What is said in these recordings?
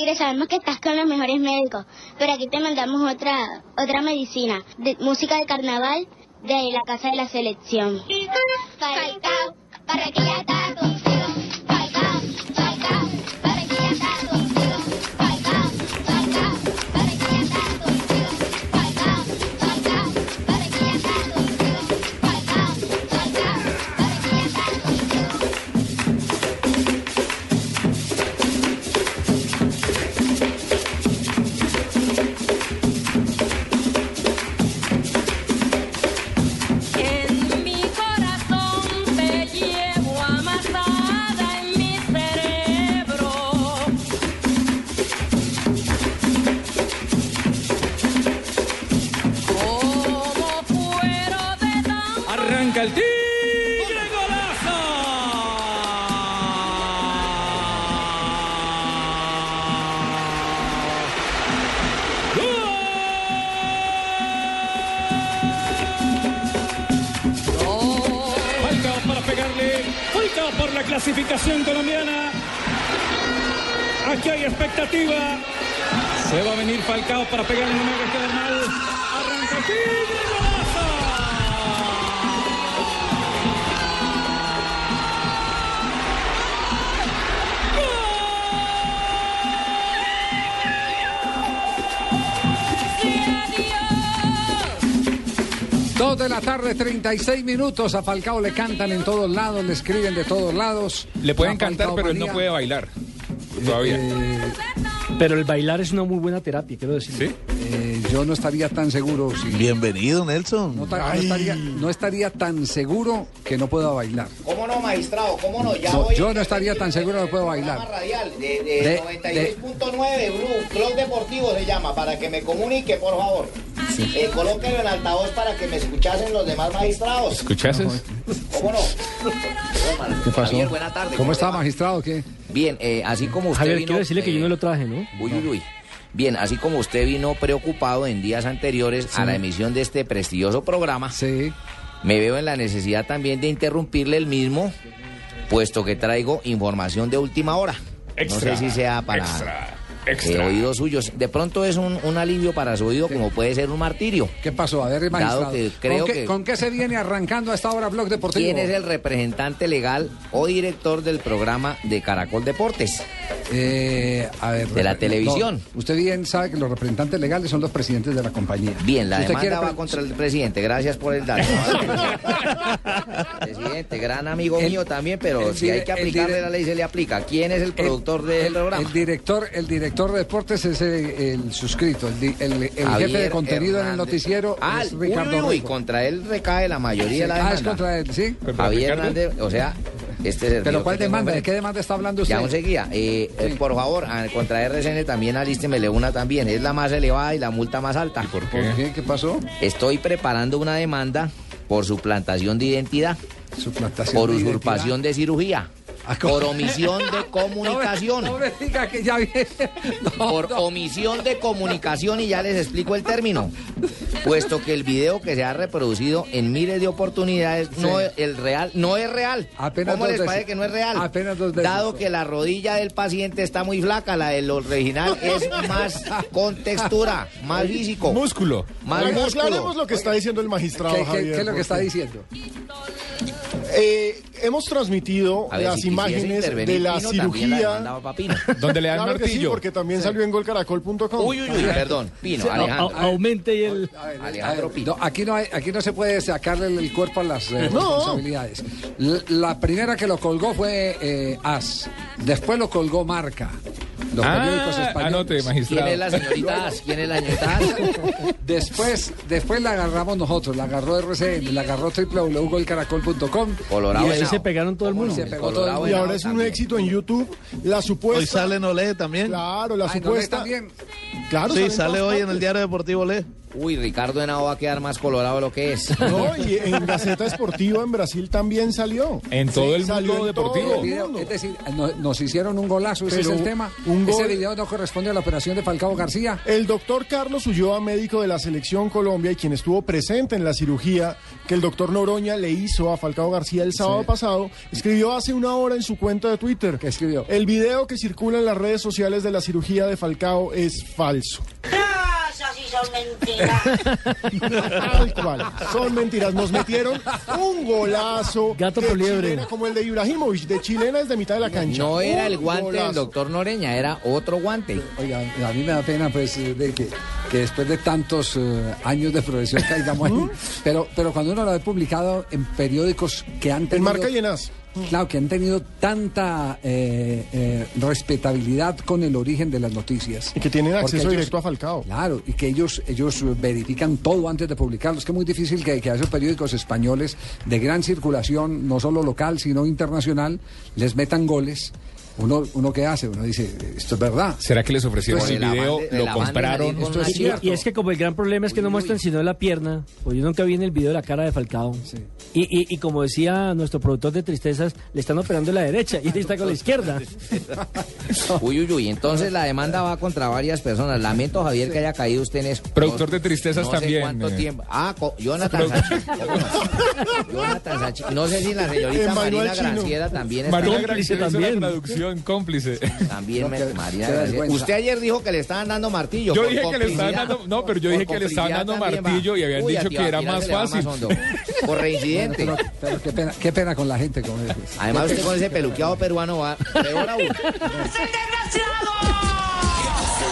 Tigre, sabemos que estás con los mejores médicos, pero aquí te mandamos otra otra medicina, música de carnaval de la casa de la selección. Para que ya clasificación colombiana. Aquí hay expectativa. Se va a venir Falcao para pegarle, no me haga quedar mal. Arranca Dos de la tarde, 36 minutos. A Falcao le cantan en todos lados, le escriben de todos lados. Le pueden cantar, pero él no puede bailar. Todavía. Eh, Pero el bailar es una muy buena terapia, quiero decir. ¿Sí? eh, yo no estaría tan seguro si. Bienvenido, Nelson. No, ta- no estaría, no estaría tan seguro que no pueda bailar. ¿Cómo no, magistrado? ¿Cómo no? Ya No, voy yo no estaría tan seguro que puedo programa bailar. radial de, De- de 96.9 Blue, Club Deportivo se llama, para que me comunique, por favor. Eh, colóquenlo en altavoz para que me escuchasen los demás magistrados. ¿Escuchases? ¿Cómo no? ¿Qué pasó? Javier, buena tarde. ¿Cómo está, magistrado? ¿Qué? Bien, eh, así como usted Javier, vino... quiero decirle que yo eh, no lo traje, ¿no? Uy, uy, uy. Bien, así como usted vino preocupado en días anteriores a la emisión de este prestigioso programa, Sí. me veo en la necesidad también de interrumpirle el mismo, puesto que traigo información de última hora. Extra, no sé si sea para extra, eh, extra. oídos suyos. De pronto es un, un alivio para su oído, como puede ser un martirio. ¿Qué pasó? A ver, magistrado. que creo ¿Con, qué, que- con qué se viene arrancando a esta hora Blog Deportivo? ¿Quién es el representante legal o director del programa de Caracol Deportes? Eh, a ver, De la televisión. no, usted bien sabe que los representantes legales son los presidentes de la compañía. Bien, la Si usted demanda quiere va contra el presidente. Gracias por el dato. presidente, gran amigo El- mío también, pero si hay que aplicarle la ley, se le aplica. ¿Quién es el productor del el, programa? el director, el director de deportes es el, el suscrito, el, di- el- el Javier jefe de contenido en el noticiero Ah, es uy, Ricardo uy, uy, Rego. contra él recae la mayoría de la Ah, demanda. es contra él, sí. ¿Contra Javier Ricardo? Hernández, o sea, este es el Pero ¿cuál demanda? ¿De qué demanda está hablando usted? Ya un seguía. Eh, eh, Sí. por favor, ah, contra RCN también alístemele una también. Es la más elevada y la multa más alta. ¿Por ¿Por qué? qué? ¿Qué pasó? Estoy preparando una demanda por suplantación de identidad, Suplantación por de usurpación de cirugía, Ah. Por omisión de comunicación. No me, no me diga que ya viene. No, por no. omisión de comunicación y ya les explico el término. Puesto que el video que se ha reproducido en miles de oportunidades no Sí. es el real, no es real. Apenas ¿Cómo les parece que no es real? Apenas dos veces. Dado que la rodilla del paciente está muy flaca, la del original es más con textura, más físico, Músculo. más Aclaremos músculo. lo que está diciendo el magistrado ¿Qué, qué- Javier. qué es lo que está diciendo? Eh, hemos transmitido A ver, las si imágenes de la Pino, la cirugía. Donde le dan Claro que sí, martillo. porque también salió en golcaracol.com. Uy, uy, uy, perdón, Pino, A- a- Alejandro. aumente y el... Alejandro Pino. No, aquí, no hay- aquí no se puede sacarle el cuerpo a las eh, No. responsabilidades. La primera que lo colgó fue eh, As. Después lo colgó Marca. Los periódicos Ah, españoles. anote, ¿Quién magistrado. es la señorita As? ¿Quién es la señorita As? Después, después la agarramos nosotros, la agarró RCN, la agarró www.golcaracol.com. Colorado Y ahí se pegaron todo el mundo. Se pegó todo el Colorado mundo. Y ahora es un también. éxito en YouTube. La supuesta. Hoy sale Nolé también. Claro, la Ay, ¿no supuesta. también? Claro, Sí, sale hoy en el diario deportivo Lé. Uy, Ricardo Henao va a quedar más colorado de lo que es. No, y en Gaceta Esportiva en Brasil también salió. En todo el mundo deportivo. el Video, mundo. es decir, no- nos hicieron un golazo, ese Pero es el tema. un Ese video no corresponde a la operación de Falcao García. El doctor Carlos Ulloa, médico de la selección Colombia y quien estuvo presente en la cirugía que el doctor Noroña le hizo a Falcao García el sábado pasado, escribió hace una hora en su cuenta de Twitter. ¿Qué escribió? El video que circula en las redes sociales de la cirugía de Falcao es falso. Son mentiras. Tal cual. Son mentiras. Nos metieron un golazo. Gato de por liebre. chilena, como el de Ibrahimovic, de chilena desde mitad de la cancha. No era el guante del doctor Noreña, era otro guante. Oiga, a mí me da pena pues de que, que después de tantos eh, años de profesión caigamos ahí. Pero, pero cuando uno lo ha publicado en periódicos que han En marca y en as. Claro, que han tenido tanta eh, eh, respetabilidad con el origen de las noticias. Y que tienen acceso ellos- directo a Falcao. Claro, y que ellos, ellos verifican todo antes de publicarlo. Es que es muy difícil que, que a esos periódicos españoles de gran circulación, no solo local, sino internacional, les metan goles. Uno, uno qué hace, uno dice, esto es verdad. ¿Será que les ofrecieron Pues el video, banda- lo compraron? Esto es Y, cierto. y es que como el gran problema es que no muestran sino la pierna, pues yo nunca vi en el video la cara de Falcao. Y, y, y como decía nuestro productor de tristezas, le están operando la derecha y él está con la izquierda. Uy, uy, uy. Entonces la demanda va contra varias personas. Lamento, Javier, que haya caído usted en eso. Productor de tristezas no sé también, cuánto eh. tiempo. Ah, co- Jonathan Sachi. Jonathan Sachi. No sé si la señorita Marina chino. Granciera también está. Marina también. Traducción, cómplice. También No, me- vergüenza. Usted ayer dijo que le estaban dando martillo. Yo dije que le estaban dando- no, pero yo dije que le estaban dando va. martillo y habían Uy, dicho que era más fácil. Por reincidente. Pero, pero qué, pena, qué pena con la gente es. Además, usted con ese peluqueado peruano va peor aún. Bueno,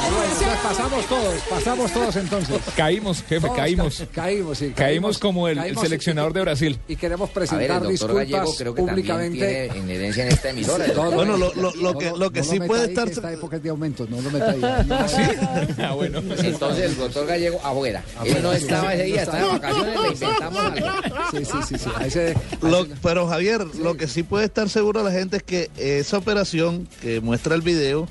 entonces pasamos todos, pasamos todos entonces. Caímos, jefe, Todos caímos. ca- caímos, sí. Caímos como el, el caímos seleccionador de Brasil. Y queremos A ver, presentar el doctor disculpas Gallego creo que públicamente. tiene en herencia en esta emisora. No, no, Bueno, no, lo- lo- lo no, que- no, lo que no sí puede ahí, estar- que Esta época es de aumento, no lo meta ahí. Ah, bueno. Pues entonces el doctor Gallego afuera. Él no estaba ese día, estaba de vacaciones, le inventamos algo. Sí, sí, sí. sí. Ahí se- Lo- pero Javier, lo que sí puede estar seguro la gente es que esa operación que muestra el video,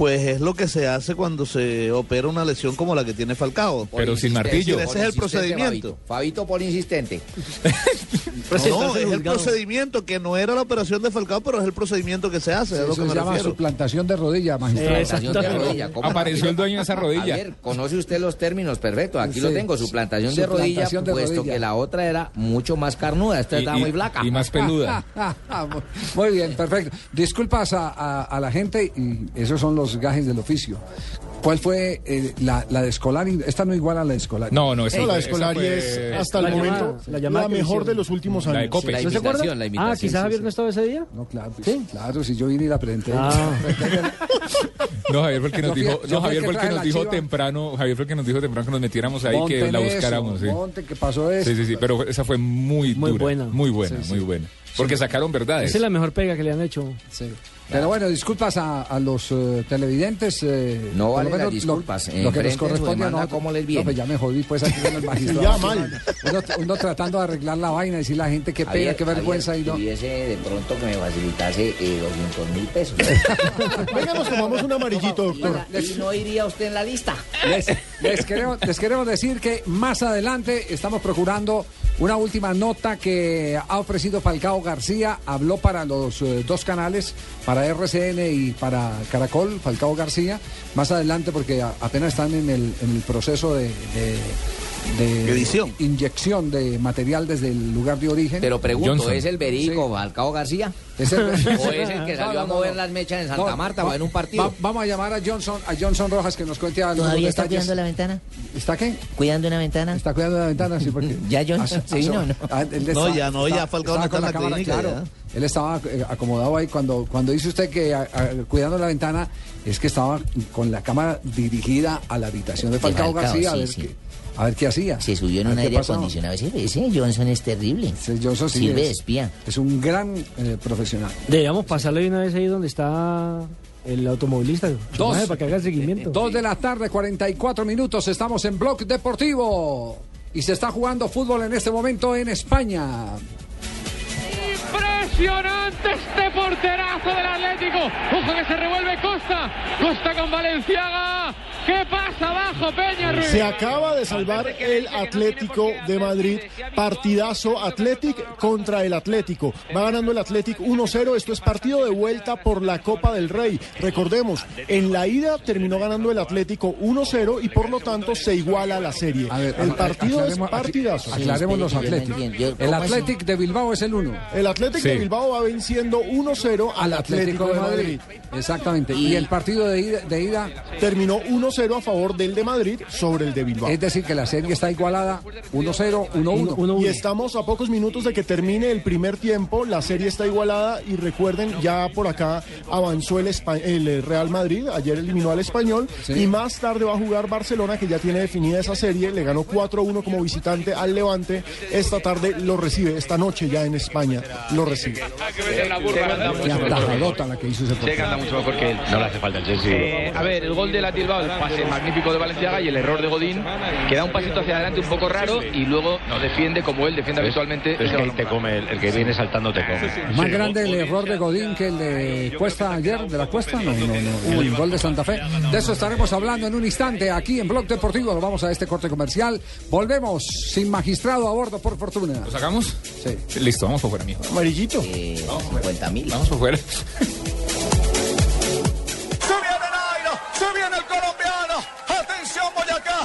pues es lo que se hace cuando se opera una lesión como la que tiene Falcao. Por Pero sin martillo. Ese es el procedimiento. Fabito. Fabito por insistente. No, es el procedimiento que no era la operación de Falcao, pero es el procedimiento que se hace, es lo Eso que se me llama refiero. suplantación de rodilla, magistrado. Suplantación de rodilla. ¿cómo? Apareció el dueño de esa A rodilla. ver, conoce usted los términos, perfecto. Aquí lo tengo, suplantación de rodilla, Suplantación de puesto rodilla. que la otra era mucho más carnuda. Esta Y- estaba y- muy flaca. y más peluda. Muy- Muy bien, perfecto. Disculpas a, a- a la gente y esos son los gajes del oficio. ¿Cuál fue eh, la, la de Escolari? Esta no igual a la de Escolari. No, no, esa No, la de es hasta el la momento llamada- la la, llamada que mejor de los últimos La de años. Cope. La ¿No se acuerda? imitación, la Ah, quizás Javier no estaba ese día. No, claro, pues, ¿Sí? claro, si yo vine y la presenté. Ah. No, Javier fue el que nos dijo, no, Javier fue el que que nos dijo temprano, Javier fue el que nos dijo temprano que nos metiéramos ahí, que Monten la eso, buscáramos, sí. Que pasó eso. Sí, sí, sí, pero esa fue muy, Muy dura, buena. muy buena, Sí, sí. muy buena. Porque sacaron verdades. Esa es la mejor pega que le han hecho. Sí. Pero bueno, disculpas a, a los eh, televidentes. eh, No vale lo las disculpas, Lo, que nos corresponde a nosotros. como les viene. No, pues ya me jodí, pues aquí con el magistrado. Ya, mal. Uno, uno tratando de arreglar la vaina, decir a la gente qué pena, qué vergüenza. Javier, y no. tuviese de pronto que me facilitase eh, 200 mil pesos. Venga, nos tomamos un amarillito, doctor. y no iría usted en la lista. Les, les queremos, les queremos decir que más adelante estamos procurando una última nota que ha ofrecido Falcao García. Habló para los eh, dos canales, para RCN y para Caracol, Falcao García. Más adelante, porque apenas están en el, proceso de- de Edición. inyección de material desde el lugar de origen. Pero pregunto, Johnson. ¿es el verídico Sí. Falcao García? Es el- ¿O es el que salió no, a no, mover no. las mechas en Santa Marta va- o en un partido? va- vamos a llamar a Johnson, a Johnson Rojas que nos cuente algunos ¿Todavía está detalles. cuidando la ventana? ¿Está qué? ¿Cuidando una ventana? Está cuidando la ventana, sí, porque... ¿Ya Johnson Aso- se vino no? Ah, él No, está- ya no, ya está- Falcao no está en la la cámara, clínica, claro. Él estaba eh, acomodado ahí cuando, cuando dice usted que a- a- cuidando la ventana es que estaba con la cámara dirigida a la habitación de De Falcao, Falcao, García a, sí, ver sí. qué, a ver qué hacía. Se subió en un aire acondicionado. Ese, ese Johnson es terrible. Ese Johnson sí Sirve es- de espía. Es un gran eh, profesional. Deberíamos pasarle una vez ahí donde está el automovilista. Dos. Para que haga el seguimiento. Dos de la tarde, 44 minutos. Estamos en Blog Deportivo. Y se está jugando fútbol en este momento en España. Impresionante este porterazo del Atlético. Ojo que se revuelve Costa. Costa con Valenciaga. ¿Qué pasa abajo, Peña Ruiz? Se acaba de salvar el Atlético de Madrid. Partidazo Athletic contra el Atlético. Va ganando el Athletic 1-0. Esto es partido de vuelta por la Copa del Rey. Recordemos, en la ida terminó ganando el Atlético 1-0 y por lo tanto se iguala la serie. el partido es partidazo. Aclaremos los Atléticos. El Atlético de Bilbao es el 1. El Atlético de. Bilbao va venciendo 1-0 al Atlético de Madrid. Exactamente. Y, el partido de ida, de ida terminó 1-0 a favor del de Madrid sobre el de Bilbao. Es decir, que la serie está igualada 1-0, 1-1. Y estamos a pocos minutos de que termine el primer tiempo. La serie está igualada y recuerden, ya por acá avanzó el, Espa- el, eh, Real Madrid. Ayer eliminó al Español y más tarde va a jugar Barcelona, que ya tiene definida esa serie. Le ganó 4-1 como visitante al Levante. Esta tarde lo recibe, esta noche ya en España lo recibe. Qué atajadota la que hizo ese que anda mucho mejor que él. No le hace falta el Chelsea. a ver, el gol de la Bilbao, el pase magnífico de Valenciaga y el error de Godín, que da un pasito hacia adelante un poco raro y luego no defiende como él defiende habitualmente. Es que ahí te come, el, el que viene saltando te come. Más grande el error de Godín que el de Cuesta ayer, de la Cuesta, no, no, no, el gol de Santa Fe. De eso estaremos hablando en un instante aquí en Blog Deportivo. Nos vamos a este corte comercial. Volvemos sin magistrado a bordo, por fortuna. ¿Lo sacamos? Sí. Listo, vamos por fuera, mijo. Amarillito. 50 mil. Vamos por fuera.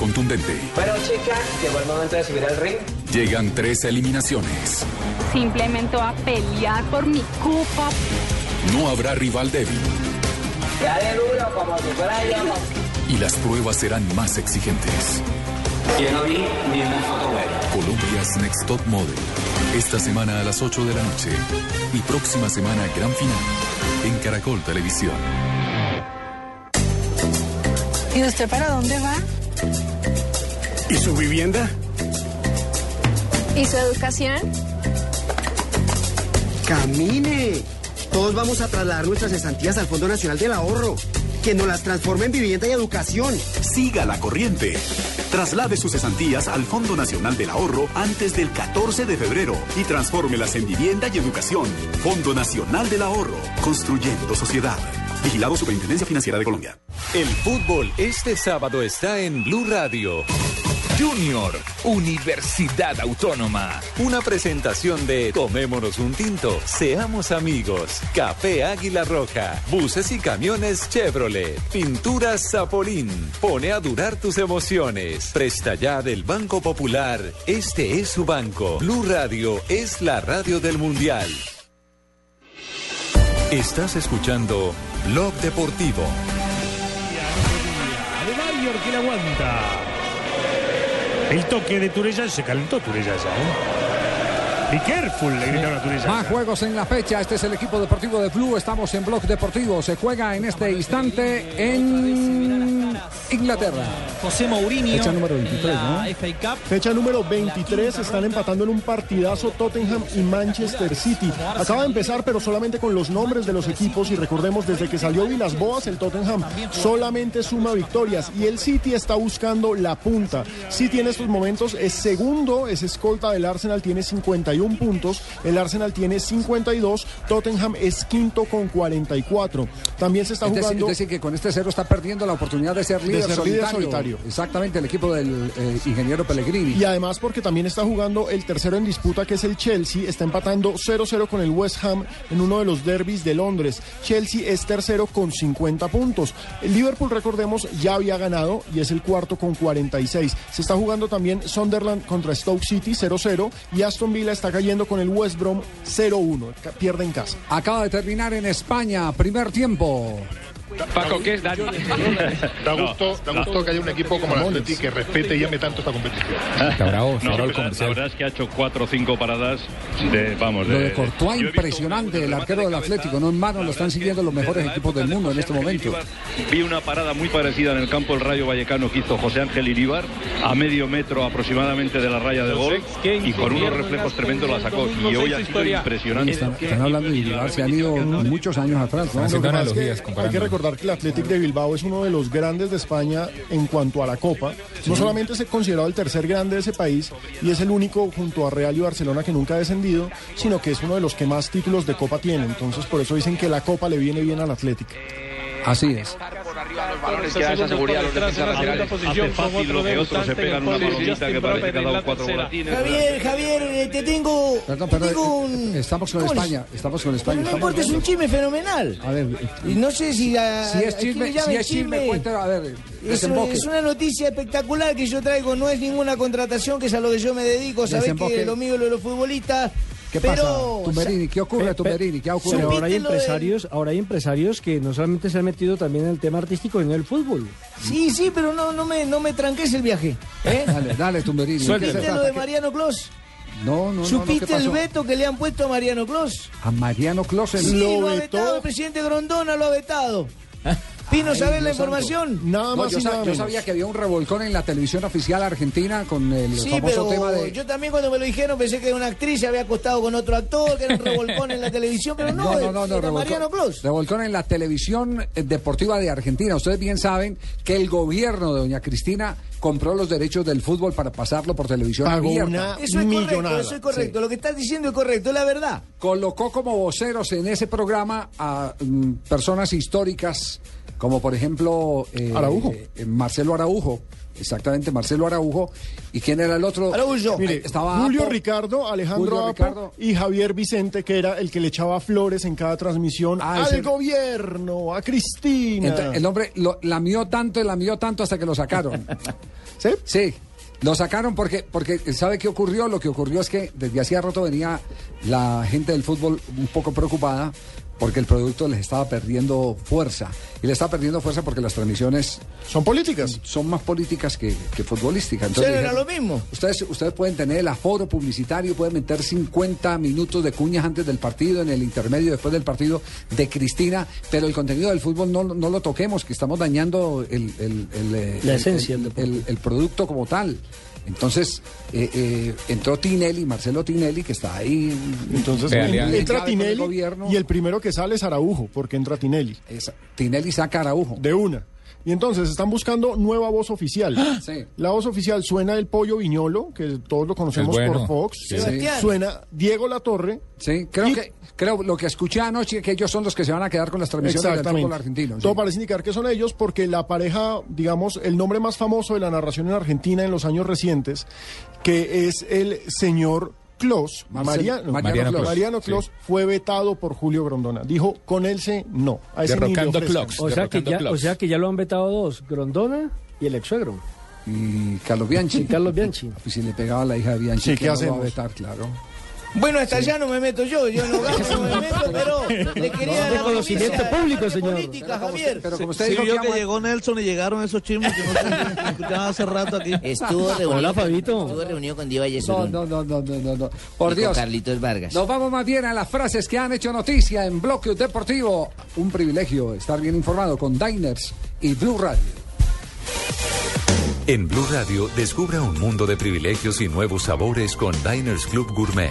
contundente. Bueno, chicas, llegó el momento de subir al ring. Llegan tres eliminaciones. Simplemente va a pelear por mi copa. No habrá rival débil Dale duro como si fuera yo. y las pruebas serán más exigentes. Yo no vi ni una foto. Colombia's Next Top Model. Esta semana a las 8 de la noche. Y próxima semana gran final en Caracol Televisión. ¿Y usted para dónde va? ¿Y su vivienda? ¿Y su educación? ¡Camine! Todos vamos a trasladar nuestras estancias al Fondo Nacional del Ahorro, que nos las transforme en vivienda y educación. Siga la corriente. Traslade sus cesantías al Fondo Nacional del Ahorro antes del 14 de febrero y transfórmelas en vivienda y educación. Fondo Nacional del Ahorro, construyendo sociedad. Vigilado Superintendencia Financiera de Colombia. El fútbol este sábado está en Blue Radio. Junior, Universidad Autónoma. Una presentación de Tomémonos un tinto, seamos amigos. Café Águila Roja, buses y camiones Chevrolet, pinturas Zapolín. Pone a durar tus emociones. Presta ya del Banco Popular. Este es su banco. Blue Radio es la radio del Mundial. Estás escuchando Blog Deportivo. Adebayor que la aguanta. El toque de Turella se calentó Turella ya, ¿eh? Be careful, le gritaron a Turella. Más juegos en la fecha. Este es el equipo deportivo de Blue. Estamos en Blog Deportivo. Se juega en este instante en Inglaterra. José Mourinho. Fecha número 23, la ¿no? FA Cup. Fecha número 23, están empatando en un partidazo Tottenham y Manchester City. Acaba de empezar, pero solamente con los nombres de los equipos y recordemos, desde que salió Vilas Boas, el Tottenham solamente suma victorias y el City está buscando la punta. City en estos momentos es segundo, es escolta del Arsenal, tiene 51 puntos, el Arsenal tiene 52, Tottenham es quinto con 44. También se está Es decir, jugando... es decir, que con este cero está perdiendo la oportunidad de ser De líder, ser solitario. líder solitario. Exactamente, el equipo del eh, ingeniero Pellegrini. Y además porque también está jugando el tercero en disputa que es el Chelsea, está empatando 0-0 con el West Ham en uno de los derbis de Londres. Chelsea es tercero con 50 puntos. El Liverpool, recordemos, ya había ganado y es el cuarto con 46. Se está jugando también Sunderland contra Stoke City 0-0 y Aston Villa está cayendo con el West Brom 0-1. Ca- Pierde en casa. Acaba de terminar en España, primer tiempo. Paco, ¿qué es Dani? Da gusto, da gusto que haya un equipo como el Atleti que respete y ame tanto esta competición. bravo, No, el la, verdad es que ha hecho cuatro o cinco paradas de, vamos, Lo de, de Courtois, impresionante, el arquero del Atlético. No en mano lo están siguiendo los mejores equipos del mundo en este momento. Vi una parada muy parecida en el campo del Rayo Vallecano que hizo José Ángel Iríbar a medio metro aproximadamente de la raya de gol y con unos reflejos tremendos la sacó y hoy ha sido impresionante. Están, están hablando de Iribar, se han ido muchos años atrás. ¿no? Lo que recordar que el Athletic de Bilbao es uno de los grandes de España en cuanto a la Copa. No solamente es considerado el tercer grande de ese país y es el único junto a Real y Barcelona que nunca ha descendido, sino que es uno de los que más títulos de Copa tiene. Entonces por eso dicen que la Copa le viene bien al Athletic. Así es. Balones que da esa seguridad a los defensas laterales. Hace fácil lo que otros se pegan una palomita que parece que ha dado cuatro volatines. Javier, Javier, eh, te tengo, Perdón, perdón, tengo un... eh, estamos con. España, estamos con Pero España. no importa, es un chisme fenomenal. A ver, Y no sé si... a- si es chisme, si es chisme, cuéntelo, a ver, Es, es una noticia espectacular que yo traigo, no es ninguna contratación, que es a lo que yo me dedico. Sabés Desemboque. que lo mío es lo de los futbolistas. ¿Qué pero, pasa, Tumberini? ¿Qué ocurre, Pe- pe- Tumberini? ¿Qué ocurre? Pero ahora hay ¿Supiste lo de- empresarios, ahora hay empresarios que no solamente se han metido también en el tema artístico, sino en el fútbol. Sí, sí, pero no, no, me, no me tranques el viaje. ¿eh? Dale, dale, Tumberini. ¿de qué se ¿Supiste lo de ¿Qué- Mariano Clos? No, no, no, no, ¿Supiste ¿qué el veto que le han puesto a Mariano Clos? A Mariano Closet. Sí, lo, ha vetado, el presidente Grondona lo ha vetado. Pino, ¿sabes la información? Nada No, yo, yo sabía que había un revolcón en la televisión oficial argentina con el Sí, famoso pero tema de... yo también cuando me lo dijeron pensé que una actriz se había acostado con otro actor, que era un revolcón en la televisión, pero no, No, no, no, Mariano Clos. revolcón en la televisión eh, deportiva de Argentina. Ustedes bien saben que el gobierno de doña Cristina compró los derechos del fútbol para pasarlo por televisión Pagó abierta. una Eso es correcto, eso es correcto. Lo que estás diciendo es correcto, es la verdad. colocó como voceros en ese programa a mm, personas históricas como por ejemplo eh, Araujo. eh, Marcelo Araujo exactamente Marcelo Araujo y quién era el otro Araujo. Mire, estaba Julio Apo. Ricardo, Alejandro Julio Apo Ricardo. y Javier Vicente, que era el que le echaba flores en cada transmisión Ah, al gobierno, a Cristina. Entonces, el hombre lo, lamió tanto y lamió tanto hasta que lo sacaron ¿Sí? Sí, lo sacaron porque, porque ¿sabe qué ocurrió? Lo que ocurrió es que desde hacía rato venía la gente del fútbol un poco preocupada porque el producto les estaba perdiendo fuerza. Y le estaba perdiendo fuerza porque las transmisiones... Son políticas. Son más políticas que, que futbolísticas. Sí, era dijeron, lo mismo. Ustedes, ustedes pueden tener el aforo publicitario, pueden meter 50 minutos de cuñas antes del partido, en el intermedio después del partido de Cristina, pero el contenido del fútbol no, no lo toquemos, que estamos dañando el, el- el, eh, La esencia el producto como tal. Entonces eh, eh, entró Tinelli, Marcelo Tinelli, que está ahí. Entonces en- entra el Tinelli gobierno. y el primero que sale es Araujo, porque entra Tinelli. Esa- Tinelli saca a Araujo. De una. Y entonces están buscando nueva voz oficial. Sí. La voz oficial suena el pollo Viñolo, que todos lo conocemos por. Fox. Sí. Suena Diego Latorre. Sí, creo Y- que creo lo que escuché anoche que ellos son los que se van a quedar con las transmisiones del fútbol argentino. sí. Todo parece indicar que son ellos porque la pareja, digamos, el nombre más famoso de la narración en Argentina en los años recientes, que es el señor Clos, Marcel- Mariano, Mariano Clos, Clos, Mariano sí. Clos fue vetado por Julio Grondona. Dijo, con él se no. A ese Derrocando clocks. O sea, que ya, o sea que ya lo han vetado dos, Grondona y el ex suegro. Y Carlos Bianchi. Y Carlos Bianchi. Pues si le pegaba a la hija de Bianchi, Sí, ¿qué no lo va a hacemos? vetar, claro. Bueno, hasta allá no me meto yo, yo no gano, no me meto, pero le quería dar conocimiento noticia de público, señor. política, Javier. Pero como usted Sí, dijo que que llegó Nelson y llegaron esos chismes que no se escuchaban hace rato aquí. Estuvo reunido, Hola, Fabito. estuvo reunido con Diva No, Yesurún no, no, no, no, no, no. Por y Dios. con Carlitos Vargas. Nos vamos más bien a las frases que han hecho noticia en Bloque Deportivo. Un privilegio estar bien informado con Diners y Blue Radio. En Blue Radio, descubra un mundo de privilegios y nuevos sabores con Diners Club Gourmet.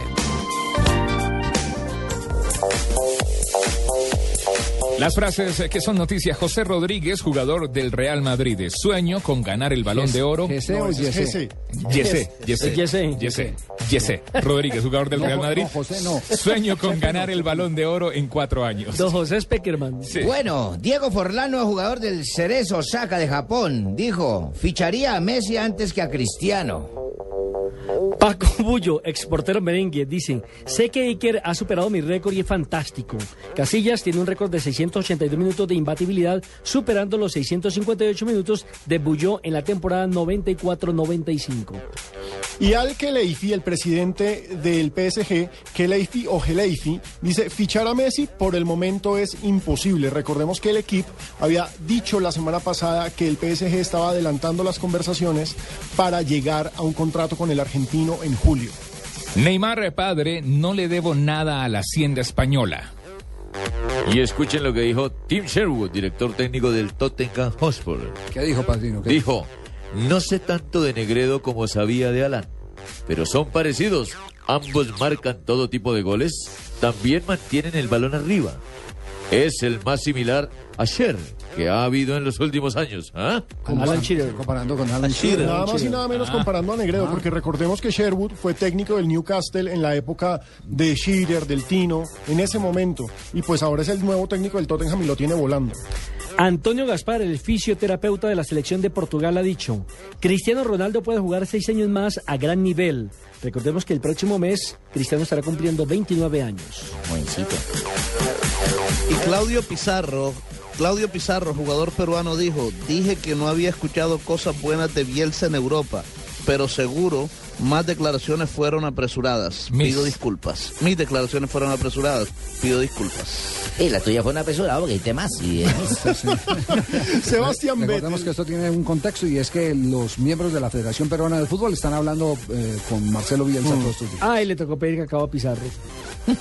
Las frases eh, que son noticias. José Rodríguez, jugador del Real Madrid. Sueño con ganar el balón de oro. ¿Gese o Yese? Yese, Yese, Yese. Yese, Yese. Rodríguez, jugador del Real Madrid. no, José, no. Sueño con ganar el balón de oro en cuatro años. Don José Speckerman. Sí. Bueno, Diego Forlano, jugador del Cerezo Osaka de Japón, dijo, ficharía a Messi antes que a Cristiano. Paco Bullo, exportero merengue, dice, sé que Iker ha superado mi récord y es fantástico. Casillas tiene un récord de 682 minutos de imbatibilidad, superando los 658 minutos de Bullo en la temporada 94-95. Y Al Khelaifi, el presidente del PSG, Khelaifi o Geleifi, dice, fichar a Messi por el momento es imposible. Recordemos que el equipo había dicho la semana pasada que el PSG estaba adelantando las conversaciones para llegar a un contrato con el argentino en julio. Neymar, padre, no le debo nada a la hacienda española. Y escuchen lo que dijo Tim Sherwood, director técnico del Tottenham Hotspur. ¿Qué dijo, Padrino? ¿Qué Dijo, no sé tanto de Negredo como sabía de Alan, pero son parecidos. Ambos marcan todo tipo de goles, también mantienen el balón arriba. Es el más similar a Sher que ha habido en los últimos años. ¿ah? Alan Shearer. Comparando con Alan Shearer. Nada más y nada menos Ah. comparando a Negredo, Ah. porque recordemos que Sherwood fue técnico del Newcastle en la época de Shearer, del Tino, en ese momento. Y pues ahora es el nuevo técnico del Tottenham y lo tiene volando. Antonio Gaspar, el fisioterapeuta de la selección de Portugal, ha dicho, Cristiano Ronaldo puede jugar seis años más a gran nivel. Recordemos que el próximo mes Cristiano estará cumpliendo 29 años. Y Claudio Pizarro, Claudio Pizarro, jugador peruano, dijo, dije que no había escuchado cosas buenas de Bielsa en Europa, pero seguro más declaraciones fueron apresuradas. Mis. Pido disculpas. Mis declaraciones fueron apresuradas. Pido disculpas. Y la tuya fue una apresurada porque hay temas y... Sebastián Recordemos que esto tiene un contexto y es que los miembros de la Federación Peruana de Fútbol están hablando eh, con Marcelo Bielsa todos estos días. Ah, y le tocó pedir que acaba Pizarro.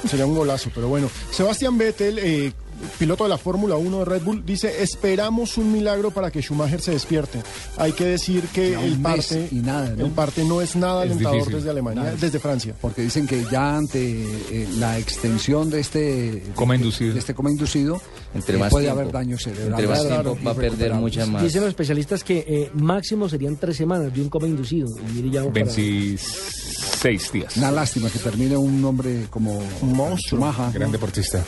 Sería un golazo, pero bueno. Sebastián Vettel, eh, piloto de la Fórmula 1 de Red Bull, dice, esperamos un milagro para que Schumacher se despierte. Hay que decir que Ya el parte, y nada, ¿no? el parte no es nada Es alentador difícil. desde Alemania, Nada. desde Francia. Porque dicen que ya ante eh, la extensión de este Coma inducido. de este coma inducido, Entre eh, más puede tiempo. haber daño cerebral. Entre más tiempo va a perder muchas más. Dicen los especialistas que eh, máximo serían tres semanas de un coma inducido. Y ya vamos para- 26 días. Una lástima que termine un hombre como Chumaja. Gran deportista.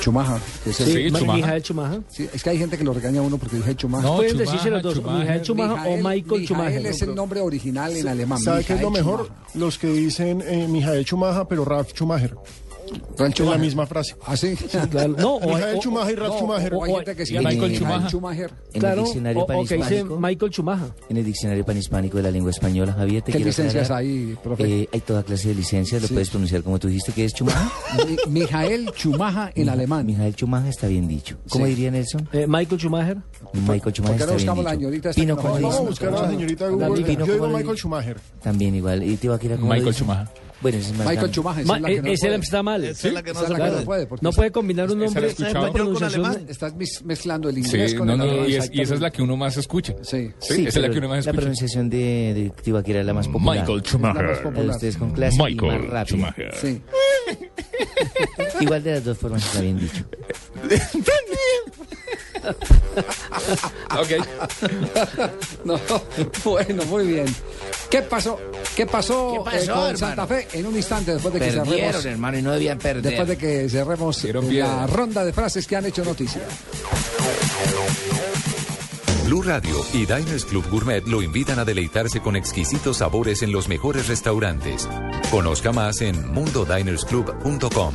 Chumaja, que es Sí, el Ma- Mijael Chumaja. Sí, es que hay gente que lo regaña a uno porque dije Chumaja. No, Pueden Chumaja, decirse los dos, Chumaja. Mijael Chumaja o Michael Chumaja. Mijael es el nombre original en alemán. ¿Sabe qué es lo mejor? Los que dicen eh, Mijael Schumacher, pero Ralf Schumacher. En la Schumacher. misma frase. ¿Ah, sí? claro. No, o- Mijael o- Schumacher y Ralf no, Schumacher. o hay gente que sigue Michael Michael Schumacher. Schumacher. En Claro, el diccionario panhispánico. Michael Chumaja. En el diccionario panhispánico de la lengua española, Javier, te ¿Qué quiero licencias aclarar. hay, profe? Eh, hay toda clase de licencias, lo Sí. puedes pronunciar como tú dijiste que es Chumaja. Mi- Mijael Chumaja en alemán. Mijael Chumaja está bien dicho. ¿Cómo Sí. diría Nelson? Eh, Michael Schumacher. Michael ¿Por Chumaja qué no está bien buscamos la buscar a la señorita Google. Yo digo ¿cómo Michael? Schumacher. También igual. ¿Y te va a quedar como Michael Schumacher. Bueno, es más Michael. Schumacher. Ma- esa es la que eh, no ese puede. está mal. Esa es la que no Esa se es la que no puede. puede. porque No puede combinar un nombre, una pronunciación. Estás mezclando el inglés Sí, con no, el no, alemán. y, es- y esa es la que uno más escucha. Sí. Sí, Sí, esa es la pero que uno más la escucha. pronunciación de, Tibaquira es la más popular. Michael La más Schumacher. popular. Ustedes con clase y más Michael rápido. Schumacher. Sí. Igual de las dos formas está bien dicho. Ok. No, bueno, muy bien. ¿Qué pasó? ¿Qué pasó, ¿Qué pasó, eh, con hermano? Santa Fe en un instante después de que Perdieron, cerremos? hermano, y no debían perder. Después de que cerremos la ronda de frases que han hecho noticia. Blue Radio y Diners Club Gourmet lo invitan a deleitarse con exquisitos sabores en los mejores restaurantes. Conozca más en mundodinersclub.com.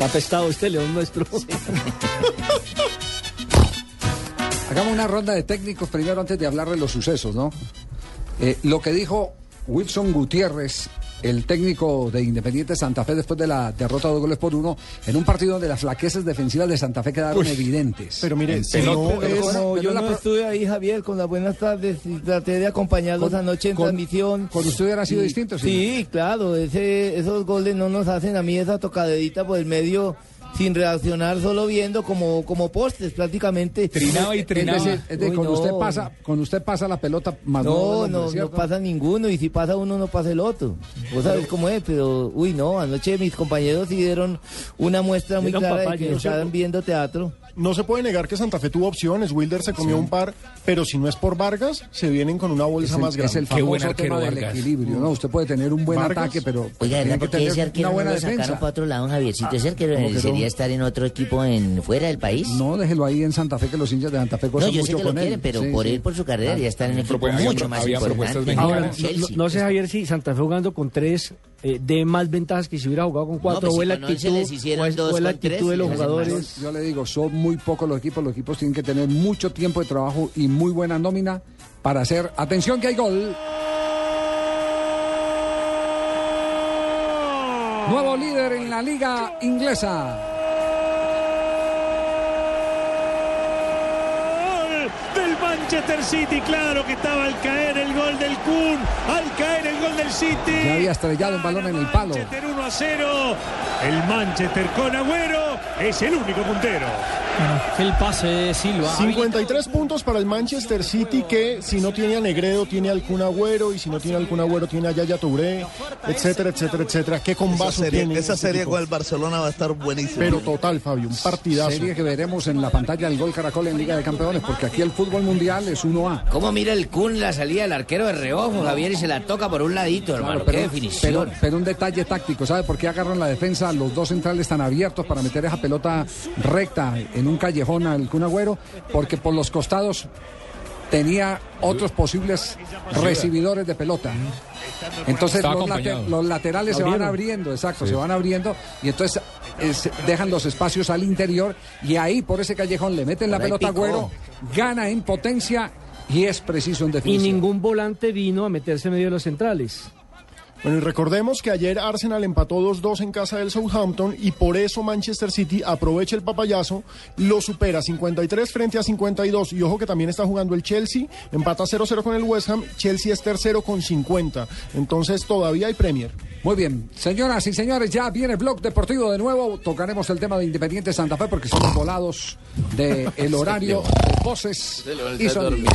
Está apestado este león nuestro. Hagamos una ronda de técnicos primero antes de hablar de los sucesos, ¿no? Eh, lo que dijo Wilson Gutiérrez, el técnico de Independiente Santa Fe después de la derrota de dos goles por uno, en un partido donde las flaquezas defensivas de Santa Fe quedaron Uy, evidentes. pero mire, En si no Pero es- como Yo yo la no pro- estuve ahí, Javier, con las buenas tardes y traté de acompañarlos Con- anoche en con- transmisión. con usted hubiera sido Y- distinto, sí. Sí, claro, ese, esos goles no nos hacen a mí esa tocadedita por el medio sin reaccionar, solo viendo como, como postes prácticamente. Trinaba y trinaba. Es decir, es de Uy, cuando no. usted pasa, cuando usted pasa la pelota más No, no, no pasa ninguno y si pasa uno no pasa el otro. Vos sabés cómo es, pero uy no, anoche mis compañeros sí dieron una muestra muy clara de que estaban viendo teatro. No se puede negar que Santa Fe tuvo opciones, Wilder se comió un par, pero si no es por Vargas, se vienen con una bolsa el, más grande. es el famoso tema del equilibrio, ¿no? Usted puede tener un buen Vargas. ataque, pero Oiga, tiene ¿verdad que qué ese arquero una no buena lo sacaron defensa. para otro lado, Javiercito? ¿Ese arquero ¿Cómo que no? debería estar en otro equipo en fuera del país? No, déjelo ahí en Santa Fe, que los hinchas de Santa Fe No, gozan yo sé mucho que lo con él. quieren, pero Sí, por sí. él, por su carrera, ya está en un equipo mucho más importante. propuestas Ahora, no, no sé, Javier, si Santa Fe jugando con tres eh, de más ventajas que si hubiera jugado con cuatro, pues o la actitud, les o es- dos o la tres, actitud de los jugadores. Yo, yo le digo, son muy pocos los equipos, los equipos tienen que tener mucho tiempo de trabajo y muy buena nómina para hacer. Atención que hay gol. Nuevo líder en la liga inglesa. Gol del Manchester City, claro que estaba al caer el gol del Kun, al caer el gol del City. Ya había estrellado un balón en el palo. Manchester 1 a 0. El Manchester con Agüero es el único puntero. El pase de Silva. 53 puntos para el Manchester City que si no tiene a Negredo tiene al Kun Agüero y si no tiene al Kun Agüero tiene a Yaya Touré, etcétera, etcétera, etcétera. ¿Qué Esa combazo serie, tiene? esa este serie con el Barcelona va a estar buenísima. Pero total, Fabio, un partidazo. Serie que veremos en la pantalla del Gol Caracol en Liga de Campeones, porque aquí el fútbol mundial es 1A. ¿Cómo mira el Kun la salida del arquero de reojo, Javier, y se la toca por un ladito, hermano? pero, Qué definición. pero- pero un detalle táctico, ¿sabe por qué agarran la defensa los dos centrales tan abiertos para meter esa pelota recta en un callejón al Kun Agüero? Porque por los costados tenía otros posibles recibidores de pelota. Entonces los, los laterales se van abriendo, exacto, Sí. se van abriendo y entonces dejan los espacios al interior y ahí por ese callejón le meten la pelota a picó. Agüero, gana en potencia y es preciso en Y definición. ningún volante vino a meterse en medio de los centrales. Bueno, y recordemos que ayer Arsenal empató 2-2 en casa del Southampton y por eso Manchester City aprovecha el papayazo, lo supera 53 frente a 52 y ojo que también está jugando el Chelsea, empata 0-0 con el West Ham, Chelsea es tercero con 50, entonces todavía hay Premier. Muy bien, señoras y señores, ya viene Blog Deportivo de nuevo. Tocaremos el tema de Independiente Santa Fe porque somos volados del el horario de voces y sonidos.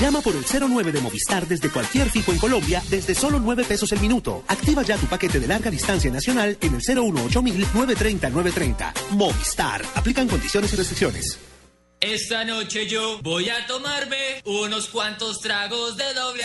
Llama por el 09 de Movistar desde cualquier fijo en Colombia desde solo 9 pesos el minuto. Activa ya tu paquete de larga distancia nacional en el 018 930 930. Movistar. Aplican condiciones y restricciones. Esta noche yo voy a tomarme unos cuantos tragos de doble.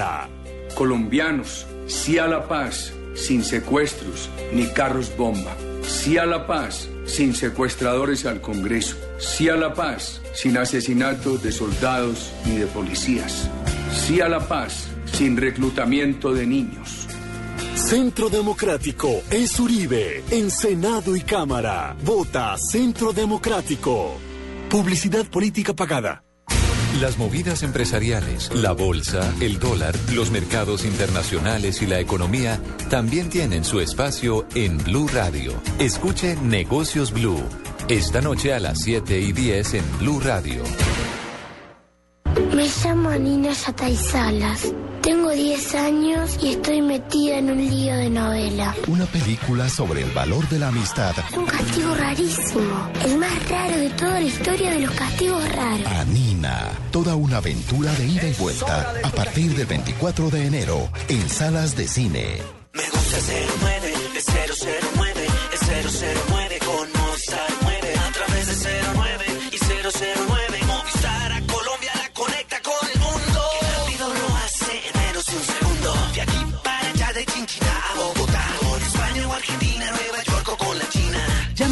Colombianos, sí a la paz, sin secuestros ni carros bomba. Sí a la paz, sin secuestradores al Congreso. Sí a la paz, sin asesinatos de soldados ni de policías. Sí a la paz, sin reclutamiento de niños. Centro Democrático es Uribe en Senado y Cámara. Vota Centro Democrático. Publicidad política pagada. Las movidas empresariales, la bolsa, el dólar, los mercados internacionales y la economía también tienen su espacio en Blue Radio. Escuche Negocios Blue. Esta noche a las 7 y 10 en Blue Radio. Me llamo Nina Yatay Salas. Tengo 10 años y estoy metida en un lío de novela. Una película sobre el valor de la amistad. Es un castigo rarísimo. El más raro de toda la historia de los castigos raros. Anina. Toda una aventura de ida y vuelta. A partir del 24 de enero. En salas de cine. Me gusta el 09, es 009, es 009 con Movistar 9. A través de 09 y 009, Movistar a Colombia la conecta con el mundo. Y rápido lo hace en menos de un segundo. De aquí para allá, de Chinchina a Bogotá.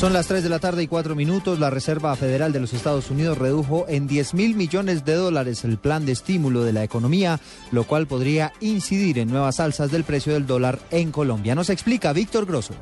Son las 3 de la tarde y 4 minutos. La Reserva Federal de los Estados Unidos redujo en 10 mil millones de dólares el plan de estímulo de la economía, lo cual podría incidir en nuevas alzas del precio del dólar en Colombia. Nos explica Víctor Grosso.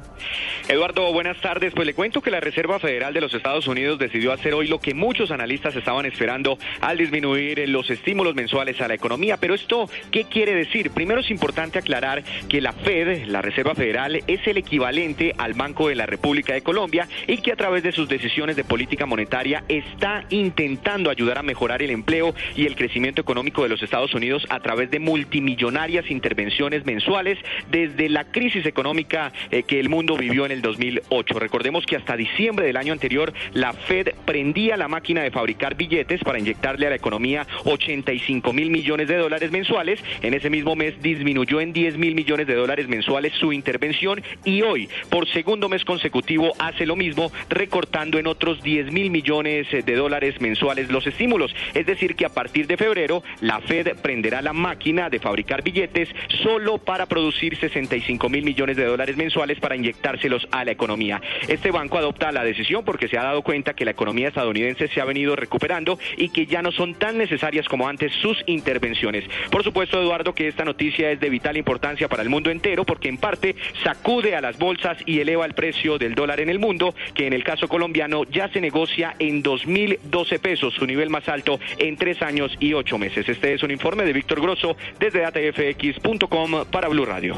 Eduardo, buenas tardes. Pues le cuento que la Reserva Federal de los Estados Unidos decidió hacer hoy lo que muchos analistas estaban esperando al disminuir los estímulos mensuales a la economía. Pero esto, ¿qué quiere decir? Primero es importante aclarar que la Fed, la Reserva Federal, es el equivalente al Banco de la República de Colombia y que a través de sus decisiones de política monetaria está intentando ayudar a mejorar el empleo y el crecimiento económico de los Estados Unidos a través de multimillonarias intervenciones mensuales desde la crisis económica eh, que el mundo vivió en el 2008. Recordemos que hasta diciembre del año anterior la Fed prendía la máquina de fabricar billetes para inyectarle a la economía 85 mil millones de dólares mensuales. En ese mismo mes disminuyó en 10 mil millones de dólares mensuales su intervención y hoy, por segundo mes consecutivo, hace lo mismo, recortando en otros 10 mil millones de dólares mensuales los estímulos. Es decir, que a partir de febrero la Fed prenderá la máquina de fabricar billetes solo para producir 65 mil millones de dólares mensuales para inyectárselos a la economía. Este banco adopta la decisión porque se ha dado cuenta que la economía estadounidense se ha venido recuperando y que ya no son tan necesarias como antes sus intervenciones. Por supuesto, Eduardo, que esta noticia es de vital importancia para el mundo entero porque en parte sacude a las bolsas y eleva el precio del dólar en el mundo, que en el caso colombiano ya se negocia en 2.012 pesos, su nivel más alto en tres años y ocho meses. Este es un informe de Víctor Grosso desde datafx.com para Blue Radio.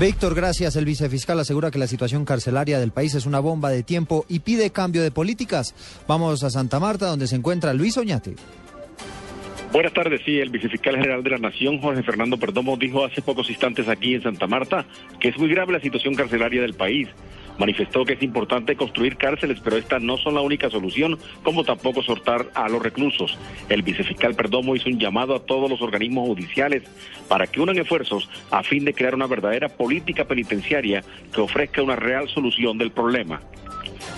Víctor, gracias. El vicefiscal asegura que la situación carcelaria del país es una bomba de tiempo y pide cambio de políticas. Vamos a Santa Marta, donde se encuentra Luis Oñate. Buenas tardes, sí, el vicefiscal general de la Nación, Jorge Fernando Perdomo, dijo hace pocos instantes aquí en Santa Marta que es muy grave la situación carcelaria del país. Manifestó que es importante construir cárceles, pero esta no son la única solución, como tampoco soltar a los reclusos. El vicefiscal Perdomo hizo un llamado a todos los organismos judiciales para que unan esfuerzos a fin de crear una verdadera política penitenciaria que ofrezca una real solución del problema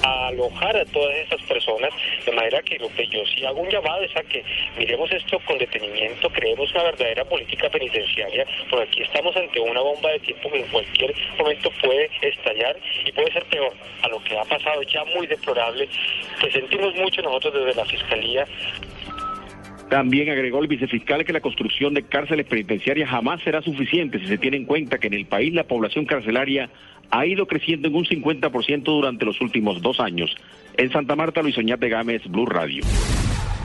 a alojar a todas esas personas, de manera que lo que yo sí hago un llamado es a que miremos esto con detenimiento, creemos una verdadera política penitenciaria, porque aquí estamos ante una bomba de tiempo que en cualquier momento puede estallar y puede ser peor a lo que ha pasado. Ya muy deplorable, que sentimos mucho nosotros desde la Fiscalía también agregó el vicefiscal que la construcción de cárceles penitenciarias jamás será suficiente si se tiene en cuenta que en el país la población carcelaria ha ido creciendo en un 50% durante los últimos dos años. En Santa Marta, Luis Oñate Gámez, Blue Radio.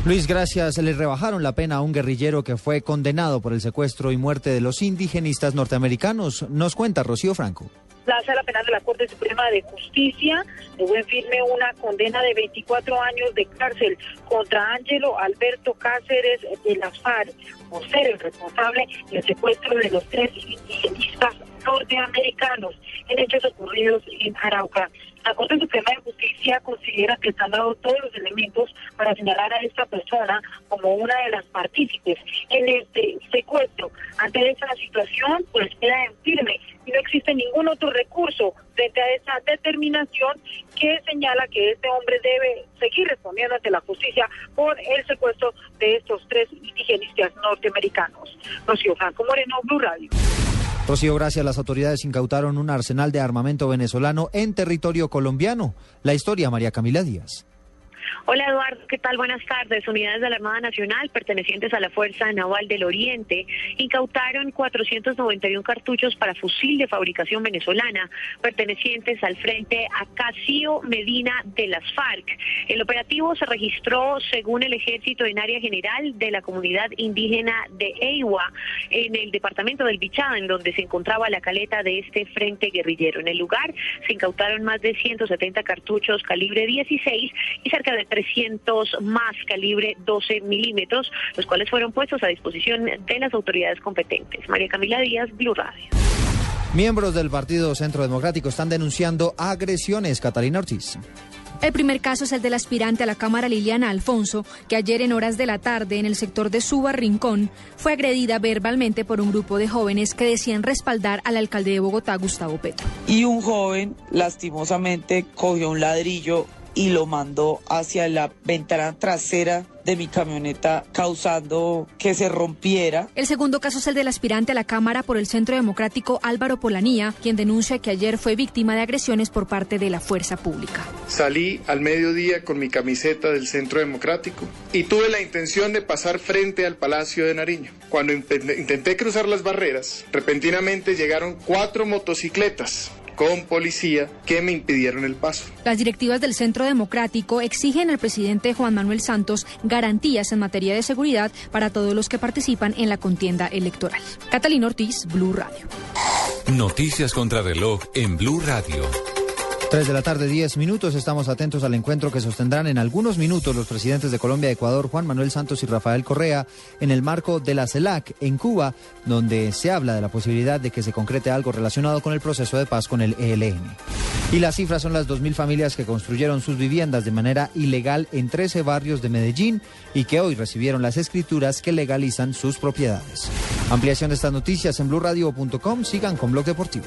Luis, gracias. Le rebajaron la pena a un guerrillero que fue condenado por el secuestro y muerte de los indigenistas norteamericanos. Nos cuenta Rocío Franco. La sala penal de la Corte Suprema de Justicia dejó en firme una condena de 24 años de cárcel contra Ángelo Alberto Cáceres de la FARC por ser el responsable del secuestro de los tres indigenistas norteamericanos en hechos ocurridos en Arauca. La Corte Suprema de Justicia considera que están dados todos los elementos para señalar a esta persona como una de las partícipes en este secuestro. Ante esa situación, pues queda en firme y no existe ningún otro recurso frente a esa determinación que señala que este hombre debe seguir respondiendo ante la justicia por el secuestro de estos tres indigenistas norteamericanos. Rocío Franco Moreno, Blue Radio. Rocío, gracias. Las autoridades incautaron un arsenal de armamento venezolano en territorio colombiano. La historia, María Camila Díaz. Hola Eduardo, ¿qué tal? Buenas tardes. Unidades de la Armada Nacional pertenecientes a la Fuerza Naval del Oriente incautaron 491 cartuchos para fusil de fabricación venezolana pertenecientes al Frente Acacio Medina de las FARC. El operativo se registró según el Ejército en área general de la comunidad indígena de Eiwa en el departamento del Bichá, en donde se encontraba la caleta de este frente guerrillero. En el lugar se incautaron más de 170 cartuchos calibre 16 y cerca de 300 más calibre 12 milímetros, los cuales fueron puestos a disposición de las autoridades competentes. María Camila Díaz, Blue Radio. Miembros del Partido Centro Democrático están denunciando agresiones. Catalina Ortiz. El primer caso es el del aspirante a la Cámara Liliana Alfonso, que ayer en horas de la tarde en el sector de Suba Rincón fue agredida verbalmente por un grupo de jóvenes que decían respaldar al alcalde de Bogotá, Gustavo Petro. Y un joven lastimosamente cogió un ladrillo y lo mandó hacia la ventana trasera de mi camioneta causando que se rompiera. El segundo caso es el del aspirante a la Cámara por el Centro Democrático Álvaro Polanía, quien denuncia que ayer fue víctima de agresiones por parte de la fuerza pública. Salí al mediodía con mi camiseta del Centro Democrático y tuve la intención de pasar frente al Palacio de Nariño. Cuando intenté cruzar las barreras, repentinamente llegaron cuatro motocicletas con policía que me impidieron el paso. Las directivas del Centro Democrático exigen al presidente Juan Manuel Santos garantías en materia de seguridad para todos los que participan en la contienda electoral. Catalina Ortiz, Blue Radio. Noticias contra reloj en Blue Radio. 3 de la tarde, 10 minutos. Estamos atentos al encuentro que sostendrán en algunos minutos los presidentes de Colombia y Ecuador, Juan Manuel Santos y Rafael Correa, en el marco de la CELAC en Cuba, donde se habla de la posibilidad de que se concrete algo relacionado con el proceso de paz con el ELN. Y las cifras son las 2.000 familias que construyeron sus viviendas de manera ilegal en 13 barrios de Medellín y que hoy recibieron las escrituras que legalizan sus propiedades. Ampliación de estas noticias en blurradio.com. Sigan con Blog Deportivo.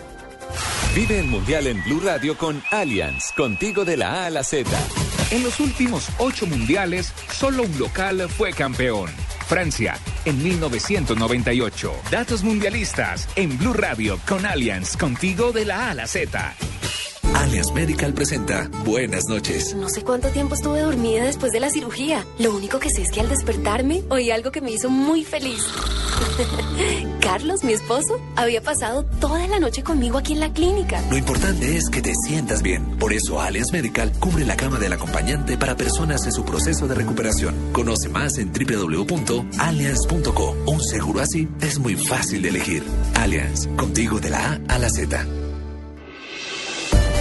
Vive el Mundial en Blue Radio con Allianz, contigo de la A a la Z. En los últimos ocho mundiales, solo un local fue campeón. Francia, en 1998. Datos mundialistas en Blue Radio con Allianz, contigo de la A a la Z. Alias Medical presenta Buenas noches. No sé cuánto tiempo estuve dormida después de la cirugía. Lo único que sé es que al despertarme oí algo que me hizo muy feliz. Carlos, mi esposo, había pasado toda la noche conmigo aquí en la clínica. Lo importante es que te sientas bien. Por eso Alias Medical cubre la cama del acompañante para personas en su proceso de recuperación. Conoce más en www.allianz.co. Un seguro así es muy fácil de elegir. Allianz, contigo de la A a la Z.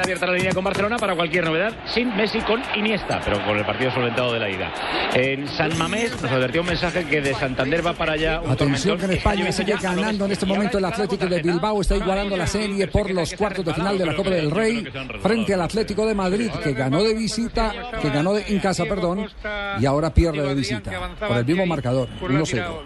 Queda abierta la línea con Barcelona para cualquier novedad, sin Messi, con Iniesta, pero con el partido solventado de la ida. En San Mamés nos advertió un mensaje que de Santander va para allá un Atención que en tormentón. España sigue ganando en este momento el Atlético de Bilbao, está igualando la serie por los cuartos de final de la Copa del Rey frente al Atlético de Madrid que ganó de visita, que ganó de- en casa, perdón, y ahora pierde de visita por el mismo marcador, 1-0.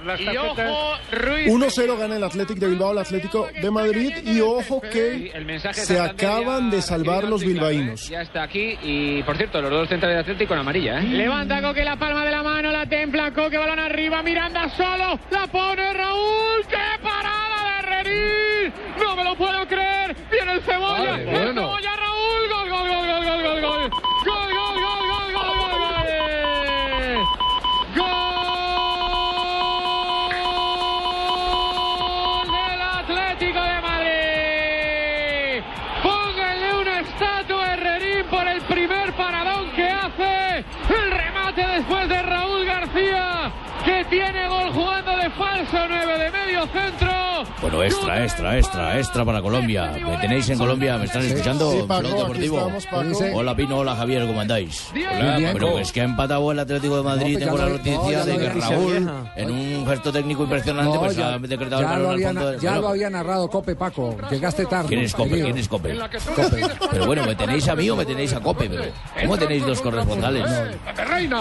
1-0 gana el Atlético de Bilbao, el Atlético de Madrid. Y ojo que se acaban de salvar salvar bilbaínos. ¿eh? Ya está aquí y, por cierto, los dos centrales de Atlético con amarilla. ¿eh? Levanta Coque la palma de la mano, la templa Coque, balón arriba, Miranda solo, la pone Raúl, ¡qué parada de Herrerín! ¡No me lo puedo creer! ¡Viene el Cebolla! ¡El. Cebolla, Raúl! ¡Gol, gol, gol, gol, gol, gol! ¡Gol! pasa 9 de medio centro. Bueno, extra, extra, extra, extra para Colombia. ¿Me tenéis en Colombia? ¿Me están escuchando? Sí, Paco, Blog aquí Deportivo. estamos, Paco. Hola Pino, hola Javier, ¿cómo andáis? Hola, Bien. Bueno, es que ha empatado el Atlético de Madrid. No, pues Tengo ya la lo- noticia no, de que Raúl, vieja. en un gesto técnico impresionante, No, pues ya, ha decretado ya el lo balón al había, fondo del ya lo había narrado Cope, Paco. Llegaste tarde. ¿Quién es Cope? querido. ¿Quién es Cope? Pero bueno, ¿me tenéis a mí o me tenéis a Cope? Pero, ¿Cómo tenéis dos corresponsales?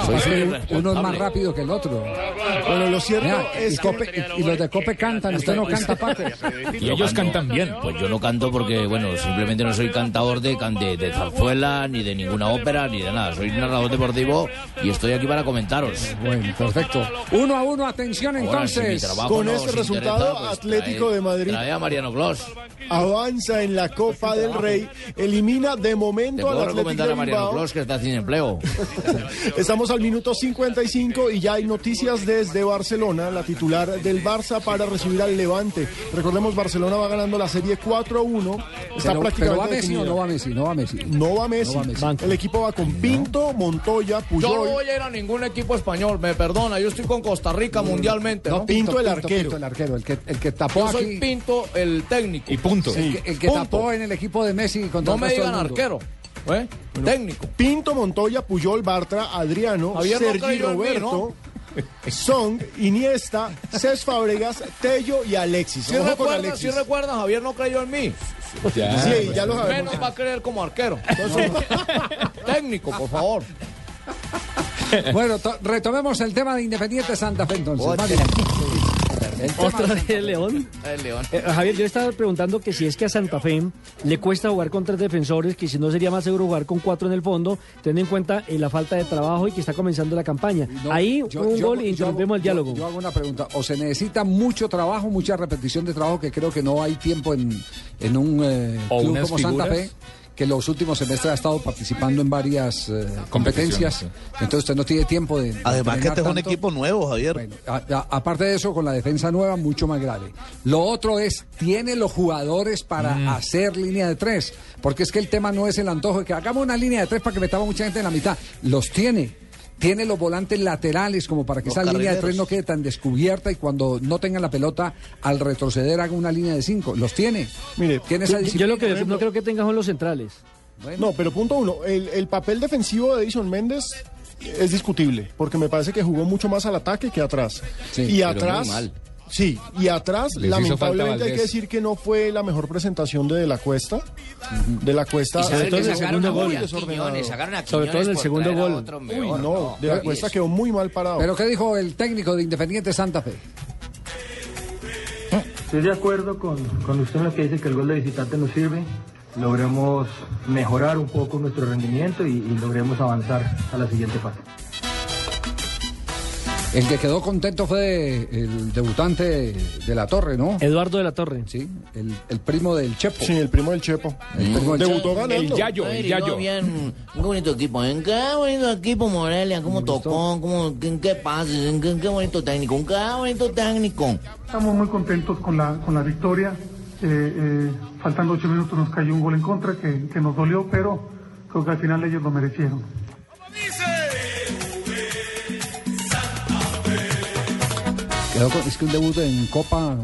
Muy uno es más rápido que el otro. Bueno, lo cierto Mira, es y, Cope- y- y los de Cope cantan, usted no canta, Paco. Y ellos cantan bien. Pues yo no canto porque, bueno, simplemente no soy cantador de, de, de zarzuela, ni de ninguna ópera, ni de nada. Soy narrador deportivo y estoy aquí para comentaros. Bueno, perfecto. Uno a uno, atención Ahora, si mi entonces. Con no este resultado, interesa, pues Atlético trae- de Madrid Trae a Mariano Clos. avanza en la Copa del Rey, elimina de momento al Atlético recomendar de a Mariano. Clos que está sin empleo. Estamos al minuto 55 y ya hay noticias desde Barcelona, la titular del Barça para recibir al Levante. Recordemos, Barcelona va ganando la serie 4-1. Está Pero, prácticamente pero va Messi o no va Messi, no va Messi. No va Messi. No va Messi. El equipo va con Pinto, Montoya, Yo Puyol. no voy a ir a ningún equipo español, me perdona, yo estoy con Costa Rica mundialmente. No, ¿no? Pinto, el arquero. Pinto, el arquero, el que, el que tapó Yo soy aquí. Pinto, el técnico. Y punto. El que, el que Punto. tapó en el equipo de Messi contra No el me digan arquero. ¿eh? Técnico. Pinto, Montoya, Puyol, Bartra, Adriano, Javier Sergi mí, Roberto, Song, Iniesta, Cés Fábregas, Tello y Alexis. Si Alexis. si recuerdan, Javier no creyó en mí. Ya. Sí, ya lo sabemos. Menos va a creer como arquero. Entonces, técnico, por favor. Bueno, to- retomemos el tema de Independiente Santa Fe entonces. ¿Otra vez el León? El León. Eh, Javier, yo estaba preguntando que si es que a Santa Fe le cuesta jugar con tres defensores, que si no sería más seguro jugar con cuatro en el fondo, teniendo en cuenta eh, la falta de trabajo y que está comenzando la campaña. No, Ahí yo- un yo- gol yo y interrumpimos el diálogo. Yo, hago una pregunta. O se necesita mucho trabajo, mucha repetición de trabajo, que creo que no hay tiempo en, en un eh, club como Santa. Fe, que los últimos semestres ha estado participando en varias eh, competencias. Entonces usted no tiene tiempo de. de Además que este es un equipo nuevo, Javier. Bueno, a- a- aparte de eso, con la defensa nueva, mucho más grave. Lo otro es, tiene los jugadores para Mm. hacer línea de tres. Porque es que el tema no es el antojo de que hagamos una línea de tres para que metamos mucha gente en la mitad. Los tiene. Tiene los volantes laterales como para que Los esa línea de tres no quede tan descubierta y cuando no tengan la pelota al retroceder haga una línea de cinco. Los tiene. Mire, tiene esa Yo, yo disciplina. lo que no creo que tenga son los centrales. No, pero punto uno, el, el papel defensivo de Edison Méndez es discutible, porque me parece que jugó mucho más al ataque que atrás. y pero atrás, muy mal. Sí, y atrás, Les lamentablemente hay que decir que no fue la mejor presentación de De La Cuesta. De La Cuesta. Y saben todo en el segundo gol. Quiñones, Sobre todo en el segundo gol. Uy, no, De La Cuesta quedó muy mal parado. Pero ¿qué dijo el técnico de Independiente Santa Fe? Estoy de acuerdo con, con usted en lo que dice que el gol de visitante nos sirve. Logremos mejorar un poco nuestro rendimiento y, y logremos avanzar a la siguiente fase. El que quedó contento fue el debutante de la Torre, ¿no? Eduardo de la Torre. Sí, el, el primo del Chepo. Sí, el primo del Chepo. El primo del Debutó Chepo. ganando. El Yayo, Ay, el Yayo. bien, qué bonito equipo, ¿eh? Qué bonito equipo, Morelia, cómo tocó, cómo, qué, qué pases, qué, qué bonito técnico, qué bonito técnico. Estamos muy contentos con la, con la victoria. Eh, eh, faltando ocho minutos nos cayó un gol en contra que, que nos dolió, pero creo que al final ellos lo merecieron. Quedó con- es que un debut en Copa.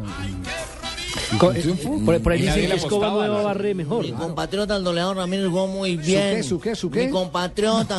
Co- triunfo. Por, por ahí que Escoba ¿no? mejor. Mi compatriota el doleador Ramírez jugó muy bien. qué, su qué, su qué? Mi compatriota,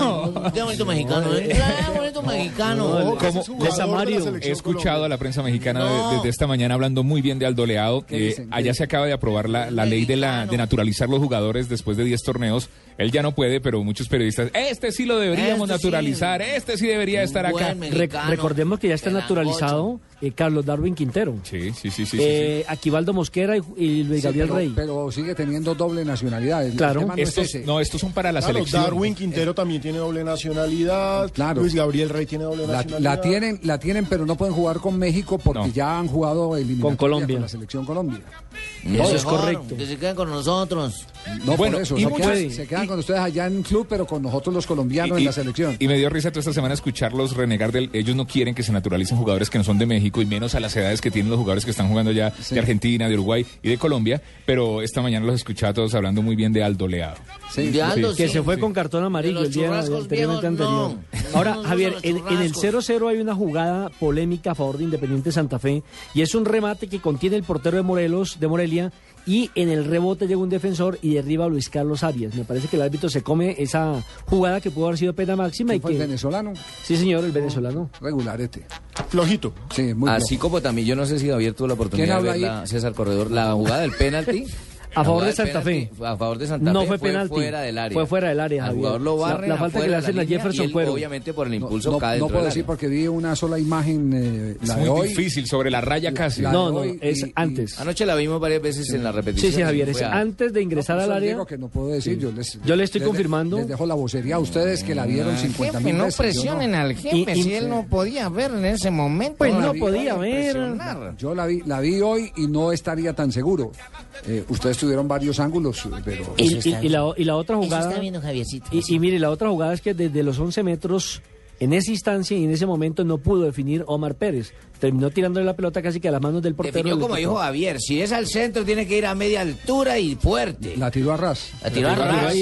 qué bonito mexicano, ¿eh? Qué bonito mexicano. No, He escuchado Colombia. a la prensa mexicana de- No. desde esta mañana hablando muy bien de Aldo Leao. ¿Qué Eh? ¿Qué allá se acaba de aprobar la, la ley de, la, de naturalizar los jugadores después de 10 torneos. Él ya no puede, pero muchos periodistas, este sí lo deberíamos Este sí. naturalizar, este sí debería estar acá. Re- recordemos que ya está naturalizado eh, Carlos Darwin Quintero. Sí, sí, sí, sí. sí, Eh, Aquivaldo Mosquera y, y Luis Sí, Gabriel pero, Rey. pero sigue teniendo doble nacionalidad. El- Claro. no es Estos, ese. no, estos son para la Claro, selección. Darwin Quintero también tiene doble nacionalidad. Claro. Luis Gabriel Rey tiene doble La, nacionalidad. la tienen, la tienen, pero no pueden jugar con México porque No. ya han jugado Con Colombia. con la selección Colombia. Eso es correcto. Que se queden con nosotros. No, Bueno, por eso. y se, muchos- quedan, se quedan con ustedes allá en club, pero con nosotros los colombianos en la selección. y me dio risa toda esta semana escucharlos renegar del. Ellos no quieren que se naturalicen jugadores que no son de México y menos a las edades que tienen los jugadores que están jugando ya de Argentina, de Uruguay y de Colombia, pero esta mañana los escuchaba todos hablando muy bien de Aldo Leao. Sí, de Aldo. Que se fue con cartón amarillo el día anteriormente anterior. Ahora, Javier, en el 0-0 hay una jugada polémica a favor de Independiente Santa Fe y es un remate que contiene el portero de Morelos, de Morelia, y en el rebote llega un defensor y derriba a Luis Carlos Arias. Me parece que el árbitro se come esa jugada que pudo haber sido pena máxima. Y que... el venezolano? Sí, señor, el venezolano. Regularete. Flojito. Sí, muy Así como también, yo no sé si Javier tuvo la oportunidad de verla, ahí? César Corredor, la jugada del penalti. A favor de Santa Fe. A favor de Santa Fe. No fue, fue. Fuera del área. Fue fuera del área. La, falta que le hacen a Jefferson él, Cuero. Obviamente por el impulso no, cae No puedo decir porque vi una sola imagen. Eh, la muy hoy, difícil, sobre la raya casi. No, no, es antes. Anoche la vimos varias veces en la repetición. Sí, sí, Javier. Es antes de ingresar al pues, área. que no puedo decir. Yo, les, yo le estoy confirmando. Les dejo la vocería a ustedes que la vieron 50 mil No presionen al jefe si él no podía ver en ese momento. Pues no podía ver. Yo la vi hoy y no estaría tan seguro. Ustedes tuvieron varios ángulos, pero... Y, y, y, la, y la, otra jugada... Eso está viendo Javiercito. Y, mire, la otra jugada es que desde los 11 metros en esa instancia y en ese momento no pudo definir Omar Pérez. Terminó tirándole la pelota casi que a las manos del portero. Definió como dijo Javier, si es al centro tiene que ir a media altura y fuerte. La tiró a ras. La tiró a ras.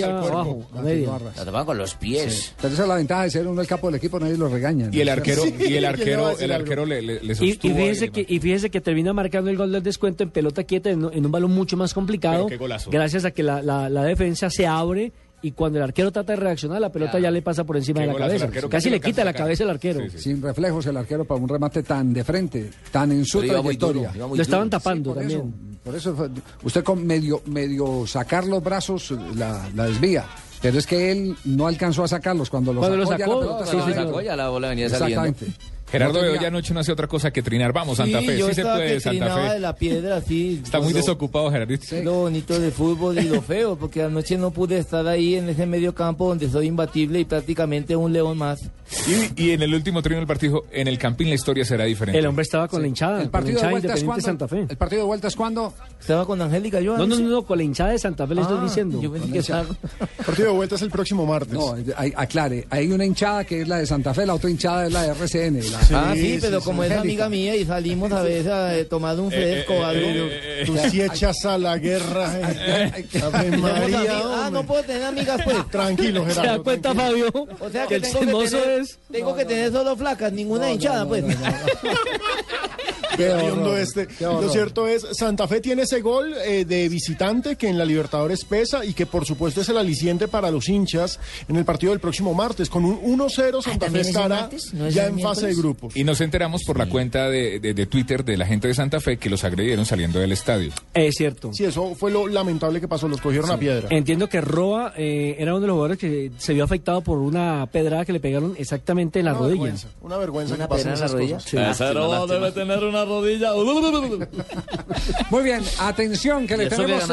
La tapaba con los pies. Sí. Pero esa es la ventaja de ser uno el capo del equipo, nadie lo regaña. Y el arquero, y el arquero, el arquero le, le, le y, y, fíjese y que, fíjese que termina marcando el gol del descuento en pelota quieta en, un balón mucho más complicado. Gracias a que la, la defensa se abre y cuando el arquero trata de reaccionar, la pelota ya le pasa por encima de la cabeza. Casi le quita la cabeza al arquero. Sin reflejos el arquero para un remate tan de frente, tan en su Pero trayectoria. Lo estaban tapando por también. Eso, por eso fue, usted con medio, medio sacar los brazos la, desvía. Pero es que él no alcanzó a sacarlos cuando los cuando sacó. Sacó, ya la pelota no, sacó, ya la bola venía. Exactamente. Gerardo Bedoya no anoche no hace otra cosa que trinar. Vamos, sí, Santa Fe, sí se puede, que Santa Fe. de la piedra, sí. Está muy desocupado, Gerardito. Sí. Lo bonito del fútbol y lo feo, porque anoche no pude estar ahí en ese medio campo donde soy imbatible y prácticamente un león más. Y, en el último trino del partido, en el Campín la historia será diferente. El hombre estaba con la hinchada. ¿El partido de vueltas cuándo? ¿El partido de vueltas cuándo? Estaba con Angélica yo. No, no, no, con la hinchada de Santa Fe le estoy ah, diciendo. Yo pensé que estaba... El partido de vuelta es el próximo martes. No, aclare, hay una hinchada que es la de Santa Fe, la otra hinchada es la de RCN. La Ajá, ah, sí, pero como es amiga mía y salimos a veces a eh, tomar un eh, eh, fresco tú sí echas a la guerra. Ave María, ah, no puedo tener amigas, pues. Tranquilo, Gerardo. ¿Se da cuenta. Fabio? O sea que El tengo que es. tengo que tener solo flacas, ninguna hinchada, pues. Horror, este. Lo cierto es, Santa Fe tiene ese gol eh, de visitante que en la Libertadores pesa y que por supuesto es el aliciente para los hinchas en el partido del próximo martes. Con un 1-0 Santa Fe estará ya en fase de grupos. Y nos enteramos por la cuenta de, de, Twitter de la gente de Santa Fe que los agredieron saliendo del estadio. Es cierto. Sí, eso fue lo lamentable que pasó, los cogieron sí. a piedra. Entiendo que Roa eh, era uno de los jugadores que se vio afectado por una pedrada que le pegaron exactamente en la rodilla. Una vergüenza una que pasa en la debe tener una una. Muy bien, atención que le tenemos.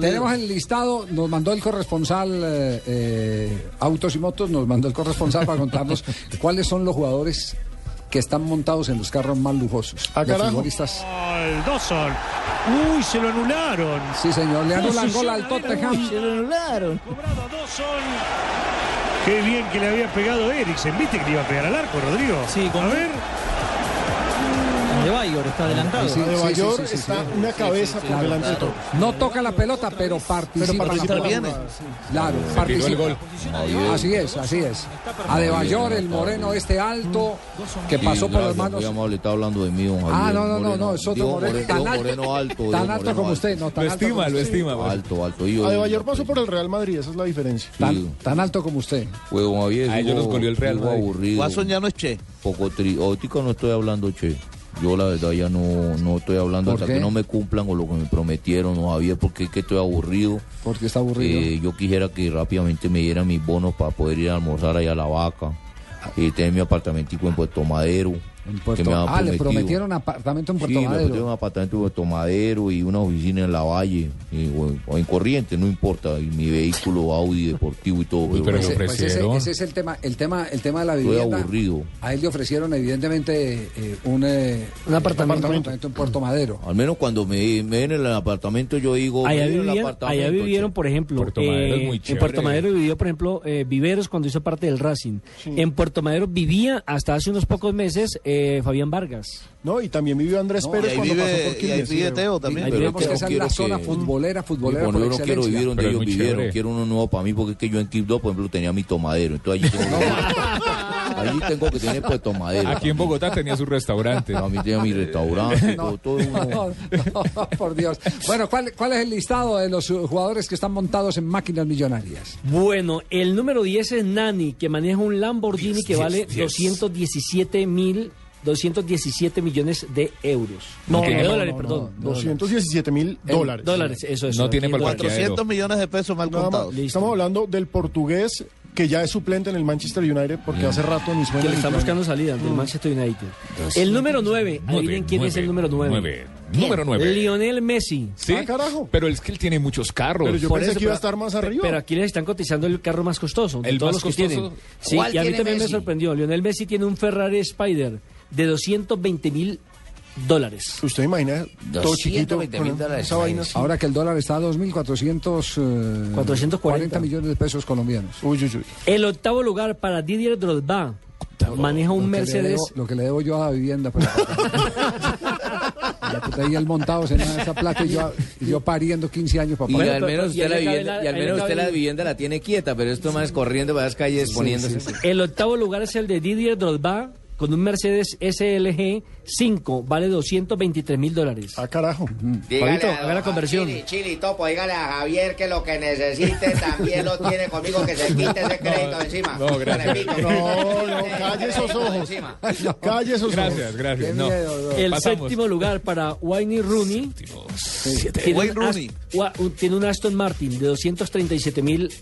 Tenemos el listado, nos mandó el corresponsal eh, eh, Autos y Motos, nos mandó el corresponsal para contarnos cuáles son los jugadores que están montados en los carros más lujosos. Los futbolistas. Dawson. Uy, se lo anularon. Sí, señor, le anulan gol al Tottenham. Se lo anularon. Cobrado a Dawson. Qué bien que le había pegado Eriksen. ¿Viste que le iba a pegar al arco, Rodrigo? Sí, con, a ver. Bayor, está adelantado. Sí, de Bayor está una cabeza por delante. No toca la pelota, pero participa. Pero interviene. Claro, participa. Así es, así es. Adebayor, el moreno este alto, que pasó por las manos. está hablando de mí, Ah, no, no, no, no, es otro moreno. Tan alto, tan alto como usted, no tan alto. Lo estima, lo estima. Alto, alto. Adebayor pasó por el Real Madrid, esa es la diferencia. Tan alto como usted. Huevo, A ah, ellos los goleó el Real Madrid. Guasón ya no es Che. Poco tri... no estoy hablando Che. Yo la verdad ya no, no estoy hablando hasta que no me cumplan con lo que me prometieron, no Javier, porque es que estoy aburrido. ¿Por qué está aburrido? Eh, yo quisiera que rápidamente me dieran mis bonos para poder ir a almorzar allá a la vaca, y tener mi apartamentico en Puerto Madero. En Puerto... ah, le prometieron apartamento en Puerto sí, Madero. Le un apartamento en Puerto Madero y una oficina en La Valle, y, o, en Corrientes, no importa, y mi vehículo Audi deportivo y todo. Pero, pero ese, ofrecieron... pues ese, ese, es el tema, el tema, el tema de la vivienda. Estoy aburrido. A él le ofrecieron evidentemente eh, un, eh, un, apartamento. apartamento. en Puerto Madero. Al menos cuando me, me ven en el apartamento yo digo, allá, vivieron, el apartamento, allá vivieron, por ejemplo, Puerto eh, en Puerto Madero vivió, por ejemplo, eh, Viveros cuando hizo parte del Racing. Sí. En Puerto Madero vivía hasta hace unos pocos meses. Eh, Fabián Vargas. No, y también vivió Andrés No, Pérez y ahí cuando vive- pasó por y ahí vive Teo también. Ahí Pero que esa es la zona futbolera, futbolera Bueno, por yo no quiero vivir donde Pero ellos vivieron, chévere. quiero uno nuevo para mí porque es que yo en Quibdó, por ejemplo, tenía mi tomadero, entonces allí tengo, allí tengo que tener pues tomadero. Aquí en Bogotá tenía su restaurante. A mí tenía mi restaurante, No, todo, todo uno- no, no, por Dios. Bueno, ¿cuál, ¿cuál es el listado de los jugadores que están montados en máquinas millonarias? Bueno, el número 10 es Nani, que maneja un Lamborghini que vale diez. 217 mil 217 millones de euros. No, de dólares, no, perdón. no, 217 mil dólares. dólares, eso es. No tiene Aquí en parqueadero. dólares. 400 millones de pesos mal Nada más, contados. Estamos hablando del portugués que ya es suplente en el Manchester United porque hace rato ni suena Que le suena. buscando salida del Mm. Manchester United. El número 9, adivinen quién es el número 9. nueve. Número nueve. Lionel Messi. ¿Sí? Pero es que él tiene muchos carros. Pero yo Por pensé eso, que iba a estar más arriba. Pero aquí les están cotizando el carro más costoso. de ¿El todos más los que costoso? tienen. Sí, ¿Cuál y a mí tiene también me sorprendió. Lionel Messi tiene un Ferrari Spider de 220 mil dólares. Usted imagina todo chiquito 220 con mil dólares. esa vaina así. Ahora que el dólar está a 2.440 440 millones de pesos colombianos. Uy, uy, uy. El octavo lugar para Didier Drogba. Maneja un Lo que Mercedes. debo- lo que le debo yo a la vivienda. Pero... La puta, ahí él montado en esa plata y yo, y yo pariendo 15 años para Y al menos y usted ahí la vivienda, la- y al menos usted la el- vivienda la tiene quieta, pero esto más corriendo por las calles poniéndose. El octavo lugar es el de Didier Drogba con un Mercedes SLG 5. Vale 223 mil dólares. Ah, carajo. Fabito, haga la conversión. Chili, Chili, Topo, dígale a Javier que lo que necesite también lo tiene conmigo, que se quite ese crédito encima. no, gracias. Pico. No, no, calle esos ojos. Encima. Calle esos Gracias, ojos. gracias. Qué No. miedo, no. El Pasamos. séptimo lugar para Wayne Rooney. Tiene Wayne Rooney. Tiene un Aston Martin de 237 mil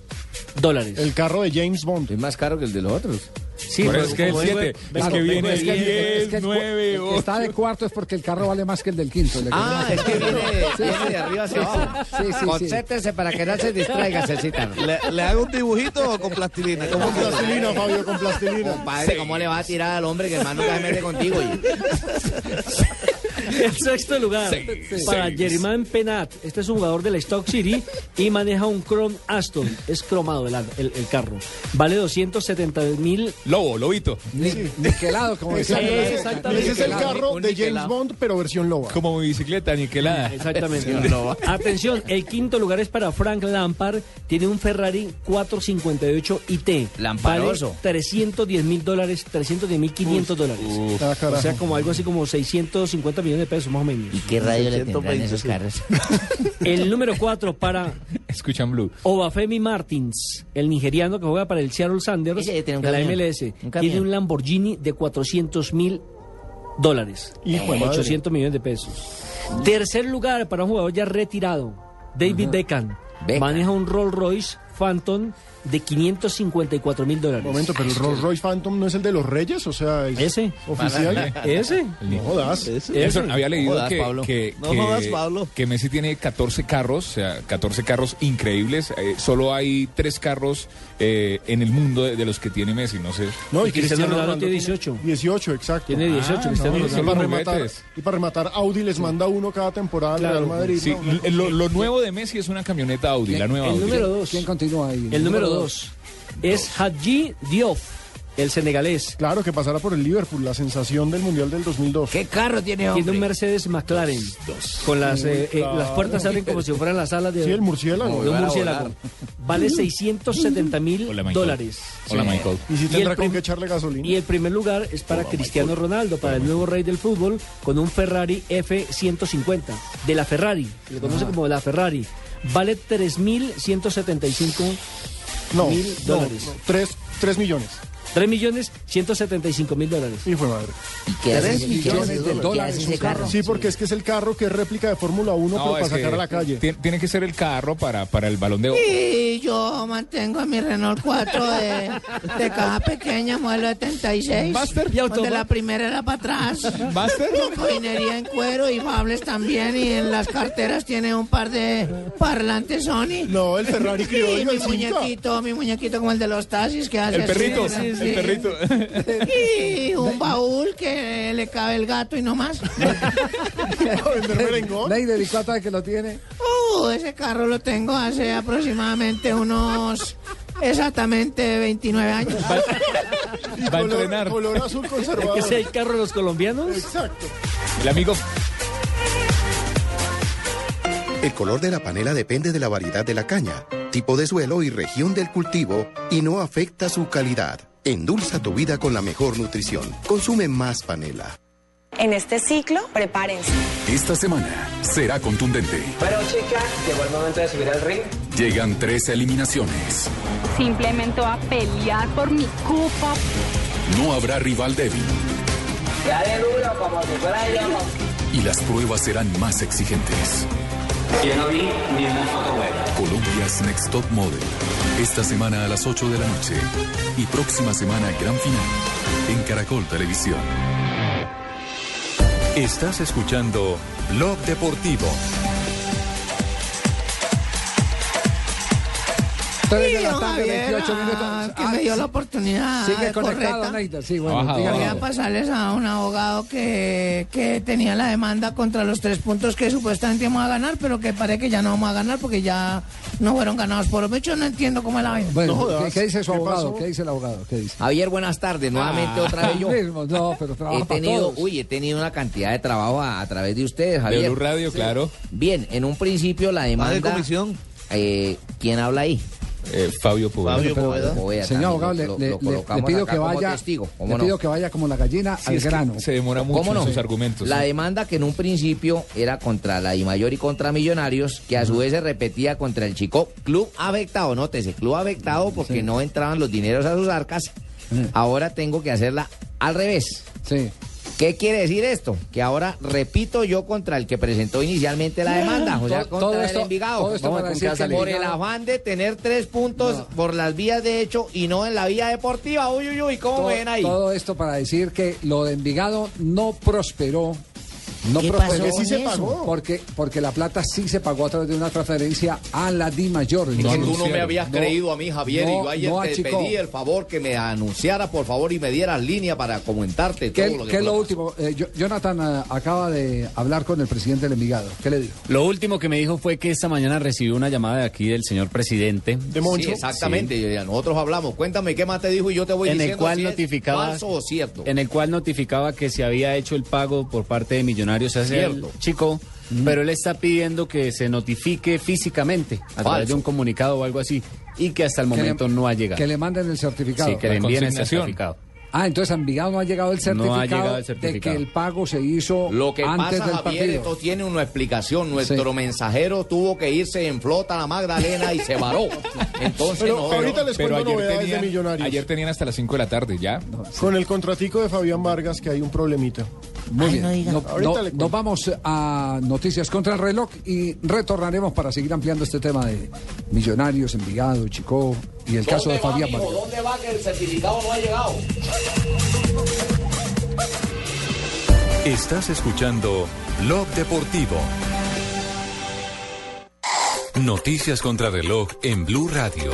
dólares. El carro de James Bond. Es más caro que el de los otros. Sí, pero eso es que el como vengo- 7, es que viene el Es que- 10, es que el cu- 9, el que está de cuarto es porque el carro vale más que el del quinto. Ah, es que viene, viene de arriba hacia abajo. Sí, sí, sí. Concéntrese para que no se distraiga, Cecita. ¿Le, le hago un dibujito o con plastilina? ¿Cómo Con plastilina, Fabio, con plastilina. Padre, ¿cómo le va a tirar al hombre que hermano nunca se mete contigo? El sexto lugar para Jermaine Penat. Este es un jugador del Stock City y maneja un Chrome Aston. Es cromado el, el- el carro. Vale 270 mil. Lobo, lobito. Ni- Niquelado, como decía. Sí. Ese es el carro de James. Bond, pero versión loba. Como mi bicicleta niquelada. Exactamente. Atención, el quinto lugar es para Frank Lampard. Tiene un Ferrari 458 IT. Lamparoso. Vale 310 mil dólares, 310 mil 500 dólares. O sea, como algo así como 650 millones de pesos, más o menos. ¿Y qué radio le tendrán 120, esos carros? El número 4 para Escuchan Blue. Obafemi Martins, el nigeriano que juega para el Seattle Sanders Ese tiene un de la camión, MLS. un. Tiene un Lamborghini de 400 mil dólares. Madre. 800 millones de pesos. Tercer lugar para un jugador ya retirado, David Beckham. Beckham. Maneja un Rolls Royce Phantom de 554 mil dólares. Momento, pero el Rolls Royce Phantom no es el de los Reyes, o sea, es Ese. oficial. Ese. No jodas. Nelson, había leído jodas, que, Pablo. que, No que- jodas, Pablo. que Messi tiene 14 carros, o sea, 14 carros increíbles. Eh, solo hay tres carros eh, en el mundo de, de los que tiene Messi, no sé. No, y Y Cristiano Cristiano Ronaldo tiene 18. 18, exacto. Tiene 18, Ah, Cristiano no, Y Ronaldo. para, rematar, juguetes. y para rematar, Audi les manda uno cada temporada al Claro. Real Madrid. Sí, ¿no? l- lo, lo nuevo de Messi es una camioneta Audi, la nueva El Audi. número 2. ¿Quién continúa ahí? El número 2 es Hadji Diop, el senegalés. Claro, que pasara por el Liverpool, la sensación del Mundial del 2002. ¿Qué carro tiene, Tiene un hombre? Mercedes McLaren. Con las, eh, eh, las puertas abren como si fueran las alas de, Sí, el murciélago. de un murciélago. Vale 670 mil dólares. Hola, Michael. Y si Y tendrá el con qué echarle gasolina. Y el primer lugar es para Cristiano Ronaldo, para el nuevo rey del fútbol, con un Ferrari F150. De la Ferrari, se le conoce como la Ferrari. Vale 3.175 no, mil no, dólares. no, tres, tres millones. 3 millones 175 mil dólares. Y fue madre. ¿Qué hace? Tres ¿Qué millones hace? de ¿Qué dólares hace un ese carro? Sí, porque es que es el carro que es réplica de Fórmula 1, pero No, para es que sacar a la calle. Tiene, que ser el carro para, para el balón de oro. Y yo mantengo mi Renault 4 de, de caja pequeña, modelo 76. Buster, ¿y Donde la primera era para atrás. Buster. Con joinería en cuero y bables también. Y en las carteras tiene un par de parlantes Sony. No, el Ferrari Y criollo, mi el Cinca. muñequito, mi muñequito como el de los taxis que hace El así, perrito, sí, el perrito. Y un baúl que le cabe el gato y no más. Neider, ¿y cuánto es que lo tiene? Uh, ese carro lo tengo hace aproximadamente unos exactamente 29 años. Y Va a color- entrenar. Color azul conservador. ¿Que sea el carro de los colombianos? Exacto. El amigo El color de la panela depende de la variedad de la caña, tipo de suelo y región del cultivo y no afecta su calidad. Endulza tu vida con la mejor nutrición. Consume más panela. En este ciclo, prepárense. Esta semana será contundente. Bueno, chicas, llegó el momento de subir al ring. Llegan tres eliminaciones. Simplemente a pelear por mi copa. No habrá rival débil Dale duro como si fuera yo. y las pruebas serán más exigentes. Ni una foto. Colombia's Next Top Model. Esta semana a las 8 de la noche. Y próxima semana gran final. En Caracol Televisión. Estás escuchando Blog Deportivo. 3 de Sí, la don tarde, Javier, 28 minutos. ah, que Ah, me dio sí. la oportunidad Sigue de conectado. Neida. Sí, bueno. Voy a pasarles a un abogado que, que tenía la demanda contra los tres puntos que supuestamente íbamos a ganar, pero que parece que ya no vamos a ganar porque ya no fueron ganados por hecho. No entiendo cómo es la vaina. Bueno, ¿qué, qué dice su abogado? ¿Qué dice el abogado? ¿Qué dice? Javier, buenas tardes. Nuevamente Ah, otra vez yo. mismo, no, pero He para tenido, todos. uy, he tenido una cantidad de trabajo a, a través de ustedes, Javier. Blue Radio, claro. Bien, en un principio la ¿Más de demanda. comisión? Eh, ¿Quién habla ahí? Eh, Fabio Poveda. Fabio Poveda. Poveda Señor abogado, lo- le, lo- le- lo le- pido que vaya, testigo, ¿cómo le no? pido que vaya como la gallina Sí, al grano. se demora mucho ¿Cómo en no? sus argumentos. La sí. demanda que en un principio era contra la Dimayor y contra Millonarios, que a su vez se repetía contra el Chico Club afectado, nótese, club afectado porque no entraban los dineros a sus arcas. Ahora tengo que hacerla al revés. Sí. ¿Qué quiere decir esto? Que ahora repito yo contra el que presentó inicialmente la demanda, o sea, Todo- contra todo el esto- Envigado. todo esto Vamos para a decir contar que el por el Envigado- afán de tener tres puntos por las vías de hecho y no en la vía deportiva. Uy, uy, uy, ¿cómo todo, ven ahí? todo esto para decir que lo de Envigado no prosperó. No ¿Qué prosperó. pasó sí se pagó. Porque, porque la plata sí se pagó a través de una transferencia a la Di Mayor. Que Entonces, tú no me habías no, creído a mí, Javier, no, y yo ayer no te achicó. pedí el favor que me anunciara, por favor, y me dieras línea para comentarte ¿Qué, todo lo que qué es lo último? Eh, yo- Jonathan eh, acaba de hablar con el presidente del Envigado. ¿Qué le dijo? Lo último que me dijo fue que esta mañana recibió una llamada de aquí del señor presidente. De Moncho. Sí, exactamente. ya Nosotros hablamos. Cuéntame qué más te dijo y yo te voy en el diciendo cual si es notificaba falso o cierto. en el cual notificaba que se había hecho el pago por parte de Millonarios el Cierto. chico, pero él está pidiendo que se notifique físicamente a través Falso. de un comunicado o algo así y que hasta el le- momento no ha llegado. Que le manden el certificado. sí, que le envíen el certificado. Ah, entonces a Envigado no ha llegado el No ha certificado, llegado el de que el pago se hizo Lo que antes pasa, del Javier, partido. esto tiene una explicación. Nuestro mensajero tuvo que irse en flota a la Magdalena y se varó. Entonces, Pero no, ahorita les Pero cuento ayer novedades tenían, de Millonarios. ayer tenían hasta las 5 de la tarde, ya. Con el contratico de Fabián Vargas que hay un problemita. Muy Ay, bien. no. No- no- nos vamos a noticias contra el reloj y retornaremos para seguir ampliando este tema de Millonarios, Envigado, Chico y el caso de ¿Dónde va, Fabián? Vargas. ¿Dónde va que el certificado no ha llegado? Estás escuchando Blog Deportivo. Noticias contra reloj en Blue Radio.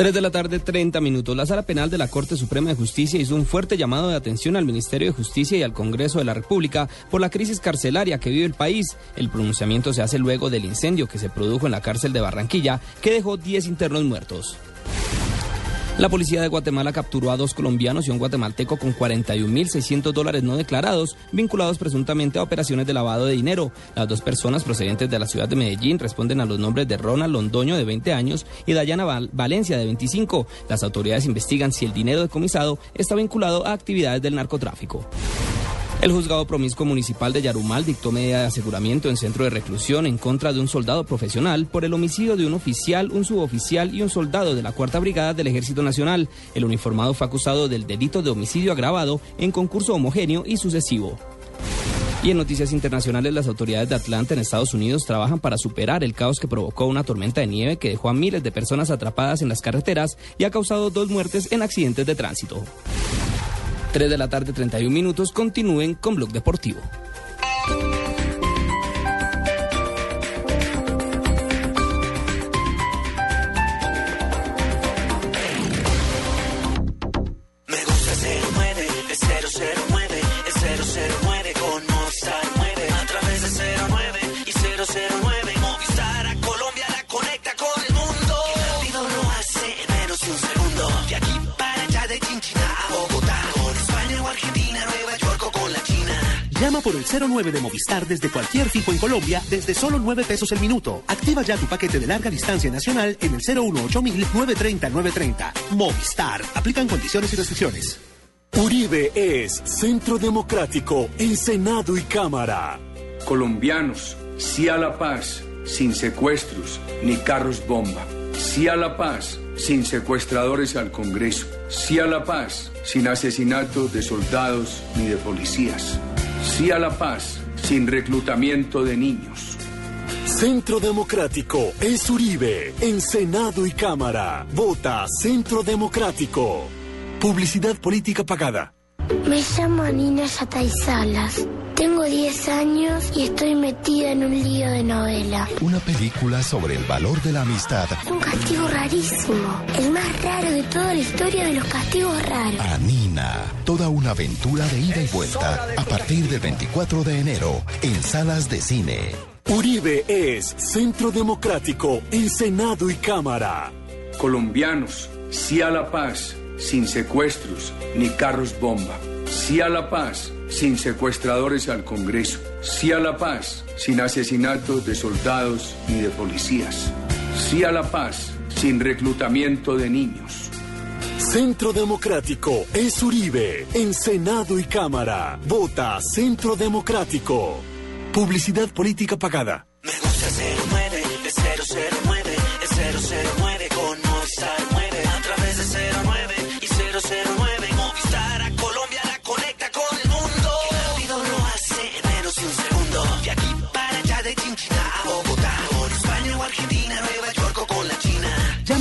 3 de la tarde, 30 minutos. La Sala Penal de la Corte Suprema de Justicia hizo un fuerte llamado de atención al Ministerio de Justicia y al Congreso de la República por la crisis carcelaria que vive el país. El pronunciamiento se hace luego del incendio que se produjo en la cárcel de Barranquilla, que dejó 10 internos muertos. La policía de Guatemala capturó a dos colombianos y un guatemalteco con 41.600 dólares no declarados, vinculados presuntamente a operaciones de lavado de dinero. Las dos personas procedentes de la ciudad de Medellín responden a los nombres de Ronald Londoño, de 20 años, y Dayana Val- Valencia, de 25. Las autoridades investigan si el dinero decomisado está vinculado a actividades del narcotráfico. El juzgado promiscuo municipal de Yarumal dictó medida de aseguramiento en centro de reclusión en contra de un soldado profesional por el homicidio de un oficial, un suboficial y un soldado de la Cuarta Brigada del Ejército Nacional. El uniformado fue acusado del delito de homicidio agravado en concurso homogéneo y sucesivo. Y en noticias internacionales, las autoridades de Atlanta en Estados Unidos trabajan para superar el caos que provocó una tormenta de nieve que dejó a miles de personas atrapadas en las carreteras y ha causado dos muertes en accidentes de tránsito. 3 de la tarde, 31 minutos. Continúen con Blog Deportivo. 09 de Movistar desde cualquier fijo en Colombia desde solo 9 pesos el minuto. Activa ya tu paquete de larga distancia nacional en el 018 930 930. Movistar. Aplican condiciones y restricciones. Uribe es Centro Democrático en Senado y Cámara. Colombianos, sí a la paz, sin secuestros ni carros bomba. Sí a la paz, sin secuestradores al Congreso. Sí a la paz, sin asesinato de soldados ni de policías. Sí a la paz, sin reclutamiento de niños. Centro Democrático es Uribe en Senado y Cámara. Vota Centro Democrático. Publicidad política pagada. Me llamo Nina Yatay Salas. Tengo 10 años y estoy metida en un lío de novela. Una película sobre el valor de la amistad. Un castigo rarísimo. El más raro de toda la historia de los castigos raros. Anina. Toda una aventura de ida y vuelta. A partir del 24 de enero en salas de cine. Uribe es Centro Democrático en Senado y Cámara. Colombianos, sí a la paz, sin secuestros ni carros bomba. Sí a la paz, sin secuestradores al Congreso. Sí a la paz, sin asesinatos de soldados ni de policías. Sí a la paz, sin reclutamiento de niños. Centro Democrático es Uribe en Senado y Cámara. Vota Centro Democrático. Publicidad política pagada.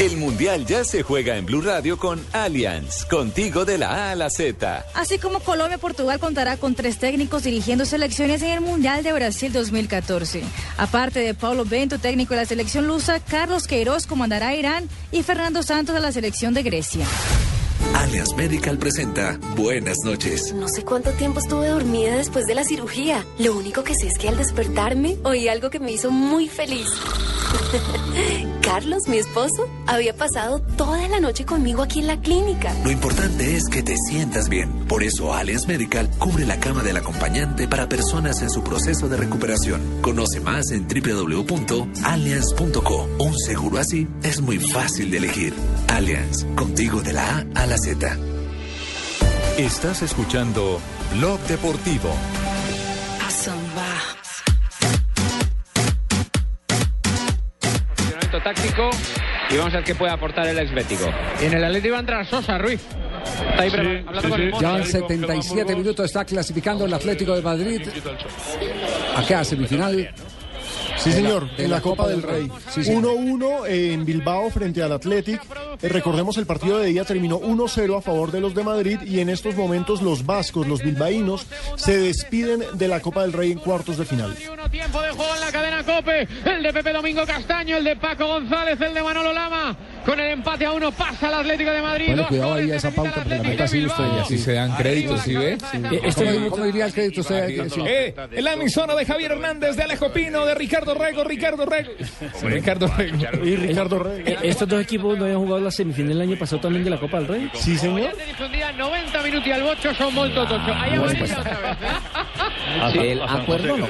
El Mundial ya se juega en Blue Radio con Allianz, contigo de la A a la Z. Así como Colombia, Portugal contará con tres técnicos dirigiendo selecciones en el Mundial de Brasil 2014. Aparte de Paulo Bento, técnico de la selección lusa, Carlos Queiroz comandará Irán y Fernando Santos de la selección de Grecia. Allianz Medical presenta Buenas noches. No sé cuánto tiempo estuve dormida después de la cirugía. Lo único que sé es que al despertarme oí algo que me hizo muy feliz. Carlos, mi esposo, había pasado toda la noche conmigo aquí en la clínica. Lo importante es que te sientas bien. Por eso Allianz Medical cubre la cama del acompañante para personas en su proceso de recuperación. Conoce más en www.allianz.co. Un seguro así es muy fácil de elegir. Allianz, contigo de la A a la Z. Estás escuchando Blog Deportivo. Táctico y vamos a ver qué puede aportar el exbético. Y en el Atlético va a entrar Sosa Ruiz. Está ahí pre- hablando con el Ya en 77 minutos está clasificando el Atlético de Madrid. ¿A qué? ¿A semifinal? Sí, De la- señor, de en la la Copa del Rey. Sí, señor. 1-1 en Bilbao frente al Athletic. Eh, recordemos, el partido de día terminó 1-0 a favor de los de Madrid y en estos momentos los vascos, los bilbaínos, se despiden de la Copa del Rey en cuartos de final. Tiempo de juego en la cadena Cope. El de Pepe Domingo Castaño, el de Paco González, el de Manolo Lama. Con el empate a uno pasa el Atlético de Madrid. Bueno, cuidado ahí a esa pauta porque la meta sí usted. Y así se dan créditos, ¿sí ve? Eh, esto ¿Cómo, cómo diría el crédito usted? Eh, la emisora de Javier Hernández, de Alejo Pino, de Ricardo Rego, Ricardo Rego. Ricardo Rego. Y Ricardo. Eh, Estos dos equipos no habían jugado la semifinal el año pasado también de la Copa del Rey. Sí, señor. Un día 90 minutos y al bocho son molto tocho. Ahí amarilla otra vez. ¿eh? El acuerdo no.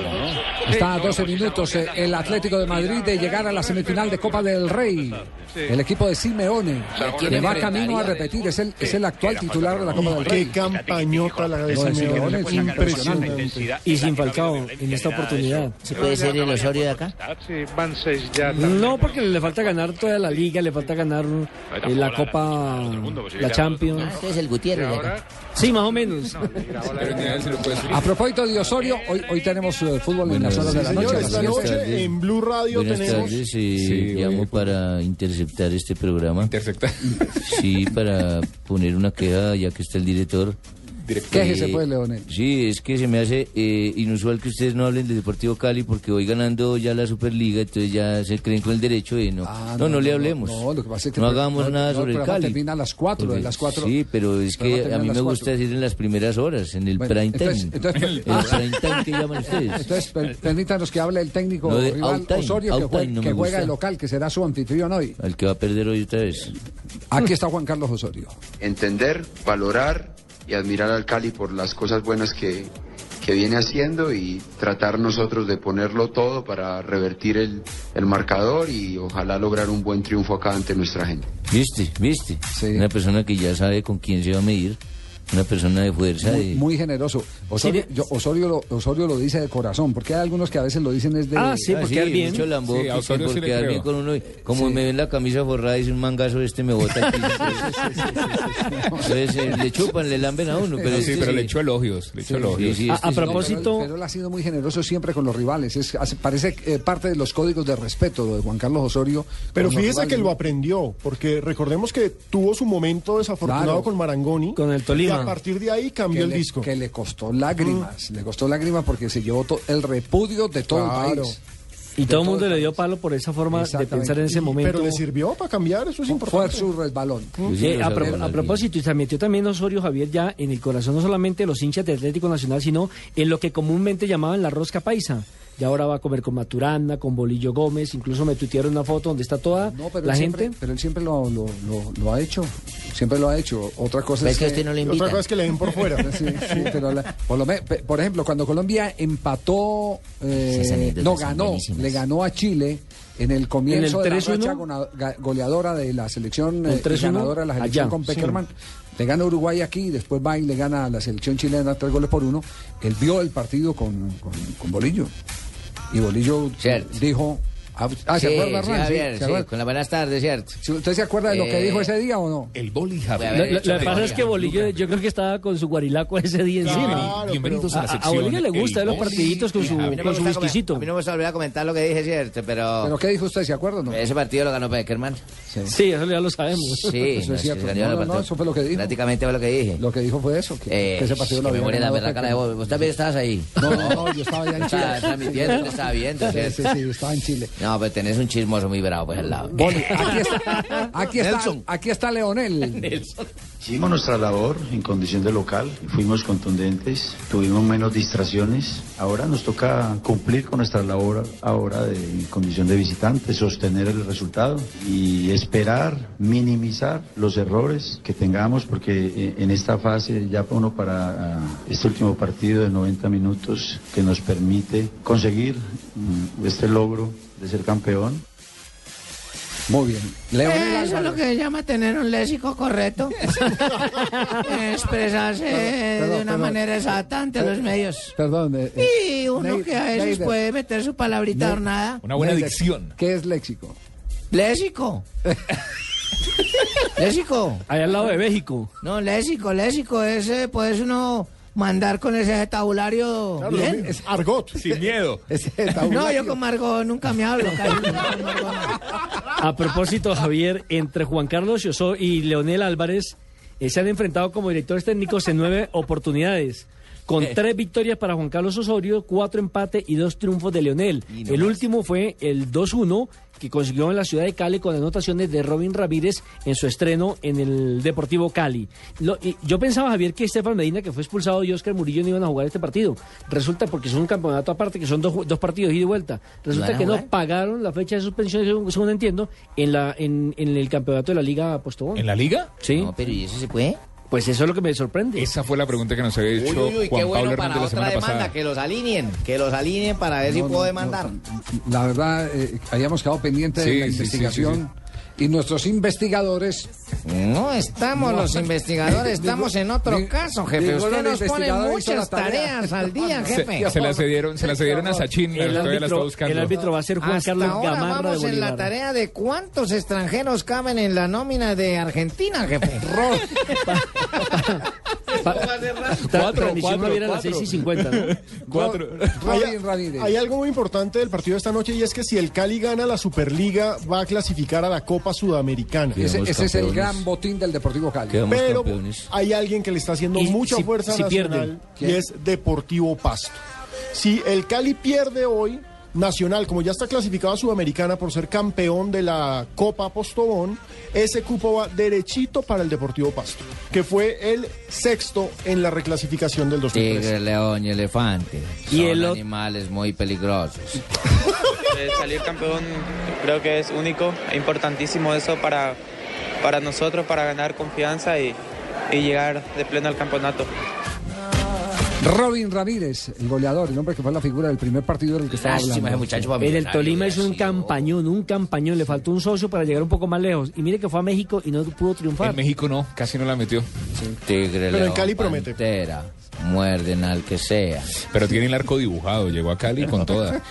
Está a 12 minutos eh, el Atlético de Madrid de llegar a la semifinal de Copa del Rey. El equipo de Simeone le va camino a repetir. Es el, es el actual titular de la Copa del Qué Rey. campañota la de Simeone. Simeone es Impresionante. Y sin Falcao en esta oportunidad. ¿Se puede ser el Osorio de acá? No, porque le falta ganar toda la liga, le falta ganar eh, la Copa, la Champions. Este es el Gutiérrez de acá. Sí, más o menos. A propósito de Osorio, hoy, hoy tenemos eh, fútbol en las horas de la noche. esta noche en Blue Radio Buenas tenemos... tardes, eh, llamo para interceptar este programa. Interceptar. Sí, para poner una queja, ya que está el director. Director. Quéjese, pues, Leonel. Sí, es que se me hace eh, inusual que ustedes no hablen del Deportivo Cali porque voy ganando ya la Superliga, entonces ya se creen con el derecho de no. Ah, no, no, le hablemos. No, lo que pasa es que No el- hagamos no, nada no, sobre el el Cali. termina a las cuatro, Porque- de las cuatro. Sí, pero es El que a mí me gusta decir en las primeras horas, en el Bueno, prime entonces- time. entonces- el ah. prime time que llaman ustedes. Entonces, per- permítanos que hable el técnico No, de rival Osorio, que, outtime jue- no me que juega de local, que será su anfitrión hoy. Al que va a perder hoy otra vez. Aquí está Juan Carlos Osorio. entender, valorar y admirar al Cali por las cosas buenas que, que viene haciendo y tratar nosotros de ponerlo todo para revertir el, el marcador y ojalá lograr un buen triunfo acá ante nuestra gente. ¿Viste? ¿Viste? Una persona que ya sabe con quién se va a medir. Una persona de fuerza. Muy, de- muy generoso. Osorio, yo- Osorio, lo, Osorio lo dice de corazón, porque hay algunos que a veces lo dicen es de... Ah, sí, mucho lambo, que- que por quedar bien con uno. y Como me ven la camisa forrada y dice un mangazo este me bota aquí. Entonces eh, le chupan, le lamben a uno. Pero Sí, este pero sí. le echó elogios, le echó elogios. Sí, sí, A- este a, sí. propósito... Pero, pero él ha sido muy generoso siempre con los rivales. Es, parece eh, parte de los códigos de respeto lo de Juan Carlos Osorio. Pero fíjese que lo aprendió, porque recordemos que tuvo su momento desafortunado Claro. con Marangoni. Con el Tolima. A partir de ahí cambió que el le, disco. Que le costó lágrimas, le costó lágrimas porque se llevó to- el repudio de todo el país. Y todo el mundo le dio palo por esa forma de pensar en ese Y- momento. Pero le sirvió para cambiar, eso es importante. Fue su resbalón. Eh, a, pro- a propósito, y se metió también Osorio Javier ya en el corazón no solamente de los hinchas de Atlético Nacional, sino en lo que comúnmente llamaban la rosca paisa. Y ahora va a comer con Maturana, con Bolillo Gómez, incluso me tuitearon una foto donde está toda No, pero la gente. siempre, pero él siempre lo, lo, lo- lo ha hecho. Siempre lo ha hecho. Otra cosa ¿Ves es que a usted no le? Otra cosa es que le den por fuera. Sí, sí, pero la- por, lo ejemplo, cuando Colombia empató, eh, no ganó, le ganó a Chile en el comienzo ¿En el de la 3-1? racha goleadora de la selección ¿El eh, y 3-1? ganadora de la selección Allá, con sí. Peckerman. Le gana Uruguay aquí, después va y le gana a la selección chilena tres goles por uno. Él vio el partido con, con, con Bolillo. Y Bolillo dijo... Ah, ¿se Sí, acuerda, sí, Hernán? Sí, Javier, ¿se sí, acuerda? con las buenas tardes, ¿cierto? Sí, ¿Usted se acuerda de lo que Eh, dijo ese día o no? El boli a Javier. Lo, que pasa es que Bolillo. Yo creo que estaba con su guarilaco ese día encima. Claro, Bienvenidos a, a la a sección Bolillo le gusta ver los partiditos con su, A no me con su whiskycito. A mí no me gusta a comentar lo que dije, ¿cierto? Pero, ¿Pero qué dijo usted? ¿Se acuerda o no? ese partido lo ganó Peckerman. Sí, eso ya lo sabemos. Sí, Eso no, es sí, cierto. No, no, eso fue lo que dijo. Prácticamente fue lo que dije. Lo que dijo fue eso, que, Eh, que ese partido lo que me había muere la ganado berraca de vos. Vos también estabas ahí. No, no, yo estaba allá en Chile. Estaba transmitiendo, estaba viendo, Sí, sí, sí, yo estaba en Chile. No, pues tenés un chismoso muy bravo pues al lado. Boli, aquí está, aquí está, Nelson. aquí está Leonel. Hicimos nuestra labor en condición de local, fuimos contundentes, tuvimos menos distracciones. Ahora nos toca cumplir con nuestra labor ahora de en condición de visitante, sostener el resultado y esperar minimizar los errores que tengamos porque eh, en esta fase ya uno para ah, este último partido de 90 minutos que nos permite conseguir este logro de ser campeón. Muy bien. Leonel Eso es lo que se llama tener un léxico correcto. Expresarse Perdón, de una perdón. manera exacta ante los medios. Perdón. eh, eh, Y uno que a veces Neider. puede meter su palabrita hornada. Una buena Neider, dicción. ¿Qué es léxico? Léxico. léxico. Allá al lado de México. No, léxico, léxico. Ese puedes uno mandar con ese tabulario Claro, bien. Es argot. Sin miedo. Ese No, yo con Margot nunca me hablo. no. A propósito, Javier, entre Juan Carlos y Leonel Álvarez eh, se han enfrentado como directores técnicos en nueve oportunidades. Con tres victorias para Juan Carlos Osorio, cuatro empates y dos triunfos de Leonel. No El más. último fue el 2-1 que consiguió en la ciudad de Cali con anotaciones de Robin Ramírez en su estreno en el Deportivo Cali. Lo- y yo pensaba, Javier, que Estefan Medina, que fue expulsado, y Oscar Murillo no iban a jugar este partido. Resulta, porque es un campeonato aparte, que son dos, dos partidos ida y vuelta. Resulta ¿Van a que no pagaron la fecha de suspensión, según, según entiendo, en, la, en, en el campeonato de la Liga Postobón. ¿En la liga? Sí. No, pero ¿y eso se puede? Pues eso es lo que me sorprende. Esa fue la pregunta que nos había Uy, dicho uy, uy, Juan qué bueno Pablo para Hernández la otra semana demanda, pasada. que los alineen, que los alineen para ver si No, puedo no, demandar. La verdad, eh, habíamos quedado pendientes Sí, de la sí, sí, investigación y nuestros investigadores. No estamos No. los investigadores, estamos en otro caso, jefe. Usted de nos pone muchas tarea. tareas al día, Se, jefe. se la cedieron, se la cedieron a Sachin, El todavía la está árbitro, buscando. el árbitro va a ser Juan Hasta Carlos ahora Gamarra de vamos en la tarea de cuántos extranjeros caben en la nómina de Argentina, jefe. Transmisión abierta a las 6 y 50, ¿no? Cuatro. Hay, hay algo muy importante del partido de esta noche y es que si el Cali gana la Superliga va a clasificar a la Copa Sudamericana. Ese, ese es el gran botín del Deportivo Cali. Pero hay alguien que le está haciendo Y mucha si- fuerza si pierde. nacional y es Deportivo Pasto. Si el Cali pierde hoy, Nacional, como ya está clasificado a Sudamericana por ser campeón de la Copa Postobón, ese cupo va derechito para el Deportivo Pasto, que fue el sexto en la reclasificación del 2013. Tigre, león y elefante. Y Son el animales muy peligrosos. Salir campeón creo que es único, e importantísimo eso para, para nosotros, para ganar confianza y, y llegar de pleno al campeonato. Robin Ramírez, el goleador, el hombre que fue la figura del primer partido del que estaba Lástima hablando. muchacho para En el Tolima hizo un campañón, un campañón. Le faltó un socio para llegar un poco más lejos. Y mire que fue a México y no pudo triunfar. En México no, casi no la metió. Tigre, Pero en Cali promete. pantera, muerden al que sea. Pero tiene el arco dibujado, llegó a Cali con toda.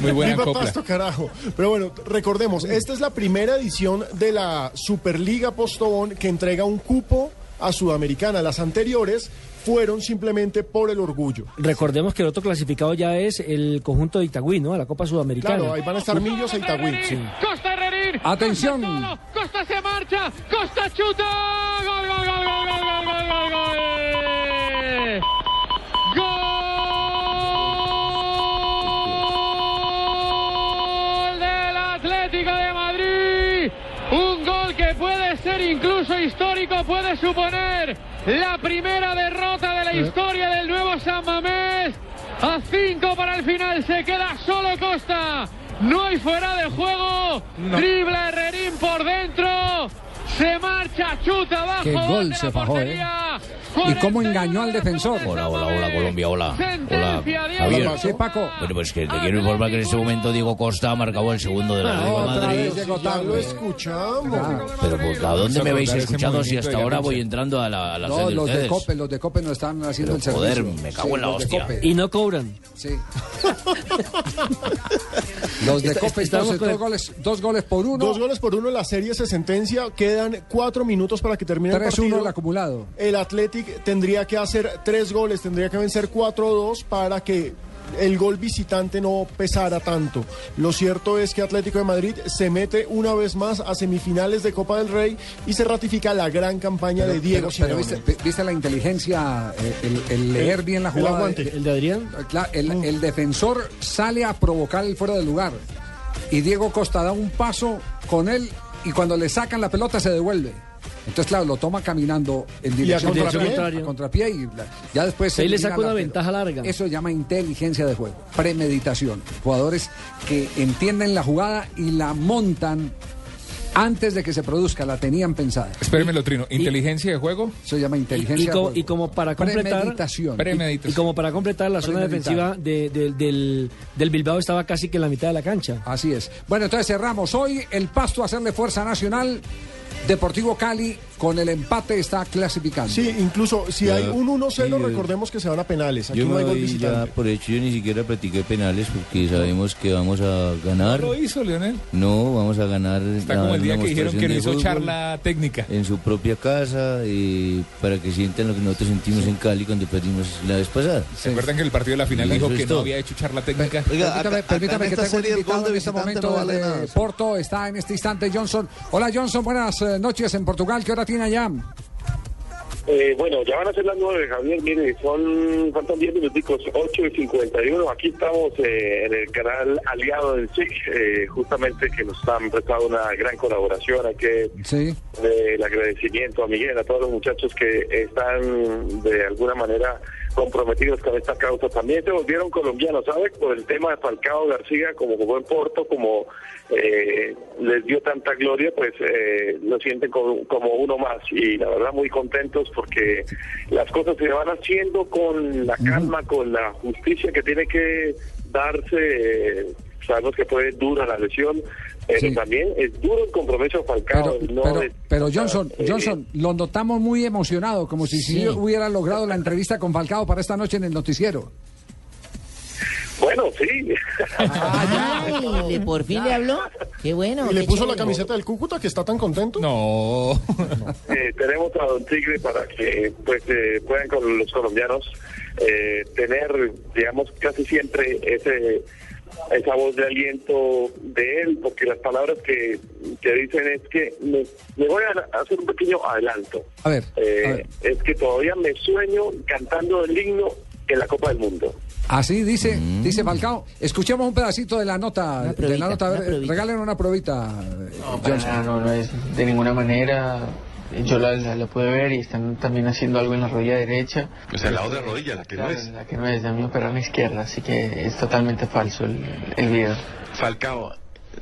Muy buena Viva copla. Pasto, carajo. Pero bueno, recordemos, esta es la primera edición de la Superliga Postobón que entrega un cupo a Sudamericana. Las anteriores fueron simplemente por el orgullo. Recordemos que el otro clasificado ya es el conjunto de Itagüí, ¿no? A la Copa Sudamericana. Claro, ahí van a estar Millos e Itagüí. Costa Herrerín. Atención. Costa, solo, Costa se marcha. Costa chuta. Gol, gol, gol, puede ser incluso histórico, puede suponer la primera derrota de la historia del nuevo San Mamés. A cinco para el final se queda solo Costa. No hay fuera de juego. Drible Herrerín por dentro. Se marcha, chuta abajo. Qué gol se fajó, ¿eh? Y cómo engañó al defensor. Hola, hola, hola, Colombia, hola. Hola. Javier. Sí, Paco. Bueno, pues que te quiero informar que en este momento Diego Costa ha marcado el segundo de la Liga Madrid. lo escuchamos. Pero pues, ¿a dónde me habéis escuchado si hasta ahora voy entrando a la, a la No, los de? Cope, los de Cope no están haciendo Pero, el servicio. joder, me cago en la hostia. Y no cobran. Sí. Los de Cope, estamos entonces, con el- dos, goles, dos goles por uno. Dos goles por uno, la serie se sentencia. Quedan cuatro minutos para que termine el 3-1 partido. el acumulado. El Athletic tendría que hacer tres goles, tendría que vencer 4-2 para que el gol visitante no pesara tanto. Lo cierto es que Atlético de Madrid se mete una vez más a semifinales de Copa del Rey y se ratifica la gran campaña de Diego pero, viste, viste la inteligencia, eh, el, el leer El- bien la el jugada. aguante. ¿El de Adrián? Claro, el, el defensor sale a provocar el fuera de lugar. Y Diego Costa da un paso con él y cuando le sacan la pelota se devuelve. Entonces, claro, lo toma caminando en a dirección contrapié. contraria, a contrapié y la- ya después se Ahí le elimina saca una arquero. ventaja larga. Eso se llama inteligencia de juego, premeditación. Jugadores que entienden la jugada y la montan antes de que se produzca, la tenían pensada. Espéreme, Lotrino. ¿Inteligencia de juego? Eso se llama inteligencia y de como, juego. y como para completar. Premeditación. Y, Premeditación. y como para completar, la zona defensiva de- de- del, del Bilbao estaba casi que en la mitad de la cancha. Así es. Bueno, entonces cerramos hoy el pasto a hacerle fuerza nacional. Deportivo Cali con el empate está clasificando. Sí, incluso si Ya, hay un 1-0, sí, recordemos que se van a penales. Aquí Yo no hay gol ya por hecho, yo ni siquiera practiqué penales porque sabemos que vamos a ganar. lo hizo, Leonel. No, vamos a ganar. Está la- como el día que dijeron que no hizo charla técnica. En su propia casa, eh, para que sientan lo que nosotros sentimos en Cali cuando perdimos la vez pasada. ¿Se acuerdan que el partido de la final dijo que no había hecho charla técnica? Permítame, permítame que tengo un invitado en este momento de Porto. Está en este instante Johnson. Hola Johnson, buenas eh, noches en Portugal. ¿Qué hora tiene allá? Eh, bueno, ya van a ser las nueve, Javier. Mire, son, faltan 10 minuticos, 8 y 51. Aquí estamos eh, en el canal aliado del SIC, eh, justamente que nos han prestado una gran colaboración. Hay que Sí. el agradecimiento a Miguel, a todos los muchachos que están de alguna manera comprometidos con esta causa. También se volvieron colombianos, ¿sabe? Por el tema de Falcao García, como jugó en Porto, como eh, les dio tanta gloria, pues eh, lo sienten como, como uno más. Y la verdad, muy contentos porque las cosas se van haciendo con la calma, con la justicia que tiene que darse. eh, sabemos que fue dura la lesión, pero también es duro el compromiso de Falcao. Pero, no pero, de- pero Johnson, eh, Johnson, lo notamos muy emocionado, como si sí hubiera logrado la entrevista con Falcao para esta noche en el noticiero. Bueno, sí. Ay, ¿le- ¿por fin le habló? Qué bueno. ¿Y le puso la camiseta del Cúcuta que está tan contento? No. Eh, tenemos a Don Tigre para que pues eh, puedan con los colombianos eh, tener, digamos, casi siempre ese esa voz de aliento de él, porque las palabras que, que dicen es que me, me voy a hacer un pequeño adelanto. A ver, Eh, a ver. Es que todavía me sueño cantando el himno en la Copa del Mundo. Así dice, dice Falcao. Escuchemos un pedacito de la nota. de probita, la nota. A una ver, regalen una probita. No, Johnson. no, no es de ninguna manera. Yo la, la, la pude ver y están también haciendo algo en la rodilla derecha. O sea, la otra rodilla, la que no Claro, es. La que no es, a mí me operaron la izquierda, así que es totalmente falso el, el video. Falcao,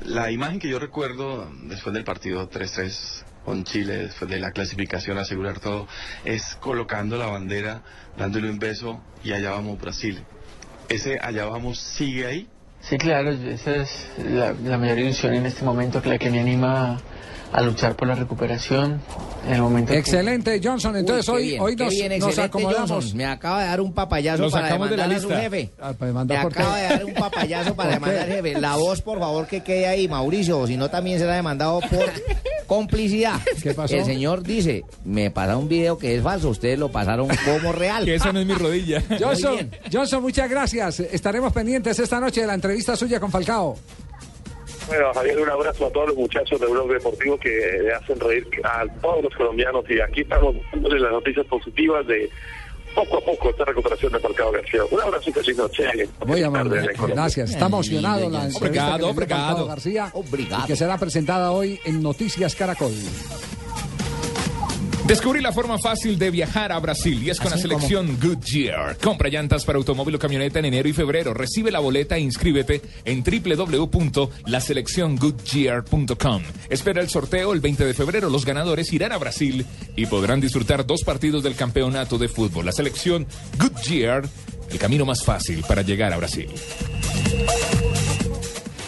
la imagen que yo recuerdo después del partido 3-3 con Chile, después de la clasificación, asegurar todo, es colocando la bandera, dándole un beso y allá vamos Brasil. ¿Ese allá vamos sigue ahí? Sí, claro, esa es la, la mayor ilusión en este momento, que la que me anima a luchar por la recuperación. En el momento que- Excelente, Johnson. Entonces Uy, hoy, bien, hoy nos, bien, nos acomodamos. Johnson. Me acaba de dar un papayazo Lo para sacamos de la a su lista. jefe. Ah, pues, ¿mandar Me por qué? acaba de dar un papayazo para ¿Por demandar al jefe. La voz, por favor, que quede ahí, Mauricio, si no también será demandado por complicidad. ¿Qué pasó? El señor dice, me pasa un video que es falso, ustedes lo pasaron como real. Que esa no es mi rodilla. Johnson. Johnson, muchas gracias. Estaremos pendientes esta noche de la entrevista suya con Falcao. Bueno, Javier, un abrazo a todos los muchachos de Blog Deportivo que le hacen reír a todos los colombianos y aquí estamos dándole las noticias positivas de poco a poco esta recuperación de Falcao García. Un abrazo y feliz noche. Muy amable. Gracias. Está emocionado la entrevista Obrigado, que obrigado. García Obrigado. y que será presentada hoy en Noticias Caracol. Descubrí la forma fácil de viajar a Brasil y es con la selección Goodyear. Compra llantas para automóvil o camioneta en enero y febrero. Recibe la boleta e inscríbete en www.laselecciongoodyear.com. Espera el sorteo el 20 de febrero. Los ganadores irán a Brasil y podrán disfrutar dos partidos del campeonato de fútbol. La selección Goodyear, el camino más fácil para llegar a Brasil.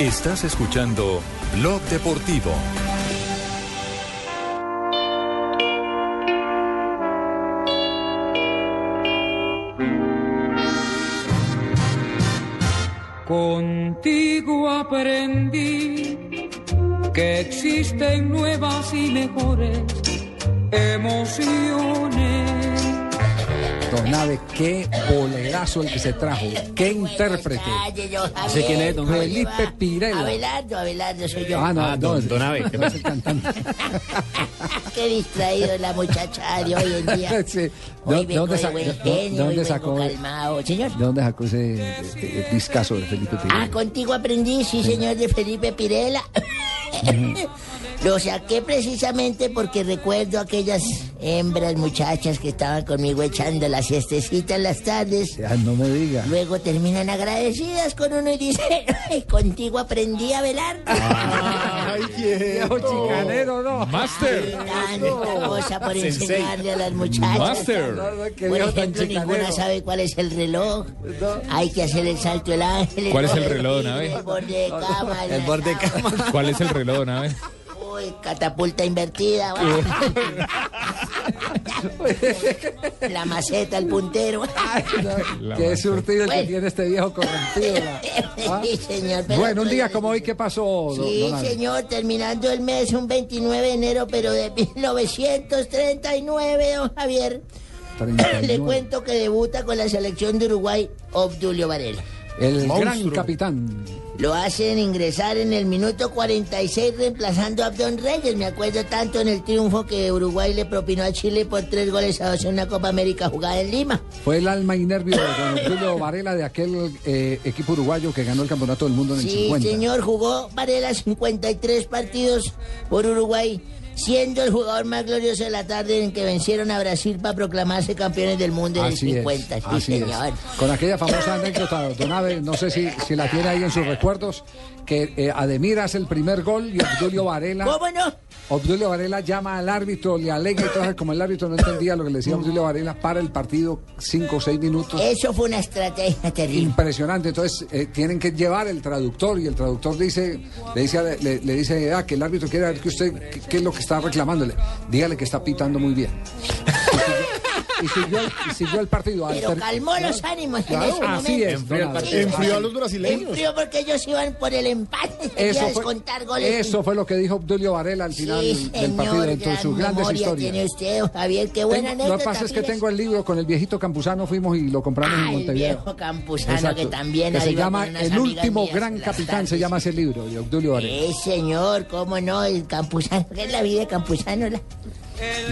Estás escuchando Blog Deportivo. Contigo aprendí que existen nuevas y mejores emociones. Don Nave, qué bolerazo el que se trajo. Qué intérprete. ¿Ese quién es, don? Felipe Pirela. Abelardo, Abelardo soy yo. Ah, no, no, don Abe. no es el cantante. Qué distraído la muchacha de hoy en día. Sí. Hoy ¿De- vengo dónde de sa- buen de- genio, de hoy dónde vengo sacó- calmado. Señor. ¿De dónde sacó ese eh, eh, discazo de Felipe Pirela? Ah, contigo aprendí, sí, señor, de Felipe Pirela. Lo saqué precisamente porque recuerdo aquellas hembras muchachas que estaban conmigo echando la siestecita en las tardes. Ah, no me diga. Luego terminan agradecidas con uno y dicen, "Ay, contigo aprendí a velar. Ay, viejo chicanero, no. Master. Tanta cosa por Sensei. enseñarle a las muchachas. Master. Por ejemplo, ninguna sabe cuál es el reloj. Hay que hacer el salto del ángel. ¿Cuál es el reloj, Nave? El borde de cama. El borde de cama. ¿Cuál es el reloj, Nave? Uy, catapulta invertida. La maceta, el puntero. Qué surtido el que tiene este viejo corrompido. ¿Ah? Sí, señor. pero- Bueno, un día como hoy, ¿qué pasó? Sí, don señor, terminando el mes, un 29 de enero, pero de 1939, don Javier. 39. Le cuento que debuta con la selección de Uruguay, Obdulio Varela. El gran capitán. Lo hacen ingresar en el minuto 46 reemplazando a Abdón Reyes. Me acuerdo tanto en el triunfo que Uruguay le propinó a Chile por tres goles a dos en una Copa América jugada en Lima. Fue el alma y nervio de don Julio Varela de aquel eh, equipo uruguayo que ganó el campeonato del mundo en el Sí, 50. señor, jugó Varela 53 partidos por Uruguay, siendo el jugador más glorioso de la tarde en que vencieron a Brasil para proclamarse campeones del mundo en el Así es, 50. Sí, así es. señor. Con aquella famosa anécdota, Don Abe, no sé si, si la tiene ahí en sus recuerdos, que eh, Ademir hace el primer gol y Obdulio Varela... ¿Cómo no? Obdulio Varela llama al árbitro, le alega y todo, como el árbitro no entendía lo que le decía Obdulio Varela, para el partido cinco o seis minutos. Eso fue una estrategia terrible. Impresionante, entonces eh, tienen que llevar el traductor y el traductor dice, le dice, a- le, le dice, ah, que el árbitro quiere ver que usted, qué es lo que está reclamándole. Dígale que está pitando muy bien. Y siguió, y siguió el partido. Pero ter- calmó los ánimos en Claro, ese así momento. es, Enfrió el partido. Enfrió a los brasileños. Enfrió porque ellos iban por el empate. y Eso a fue, descontar goles. eso fue lo que dijo Obdulio Varela al final Sí, del partido, señor, dentro de sus grandes historias. tiene usted, Javier, qué buena Tengo- lo que pasa es que tengo el libro con el viejito Campuzano, fuimos y lo compramos en Ah, el Montevideo. viejo Campuzano Exacto. que también Que se llama El último mías gran en capitán, se llama ese libro, de Obdulio Varela. Eh, señor, cómo no, el Campuzano, ¿qué es la vida de Campuzano? La-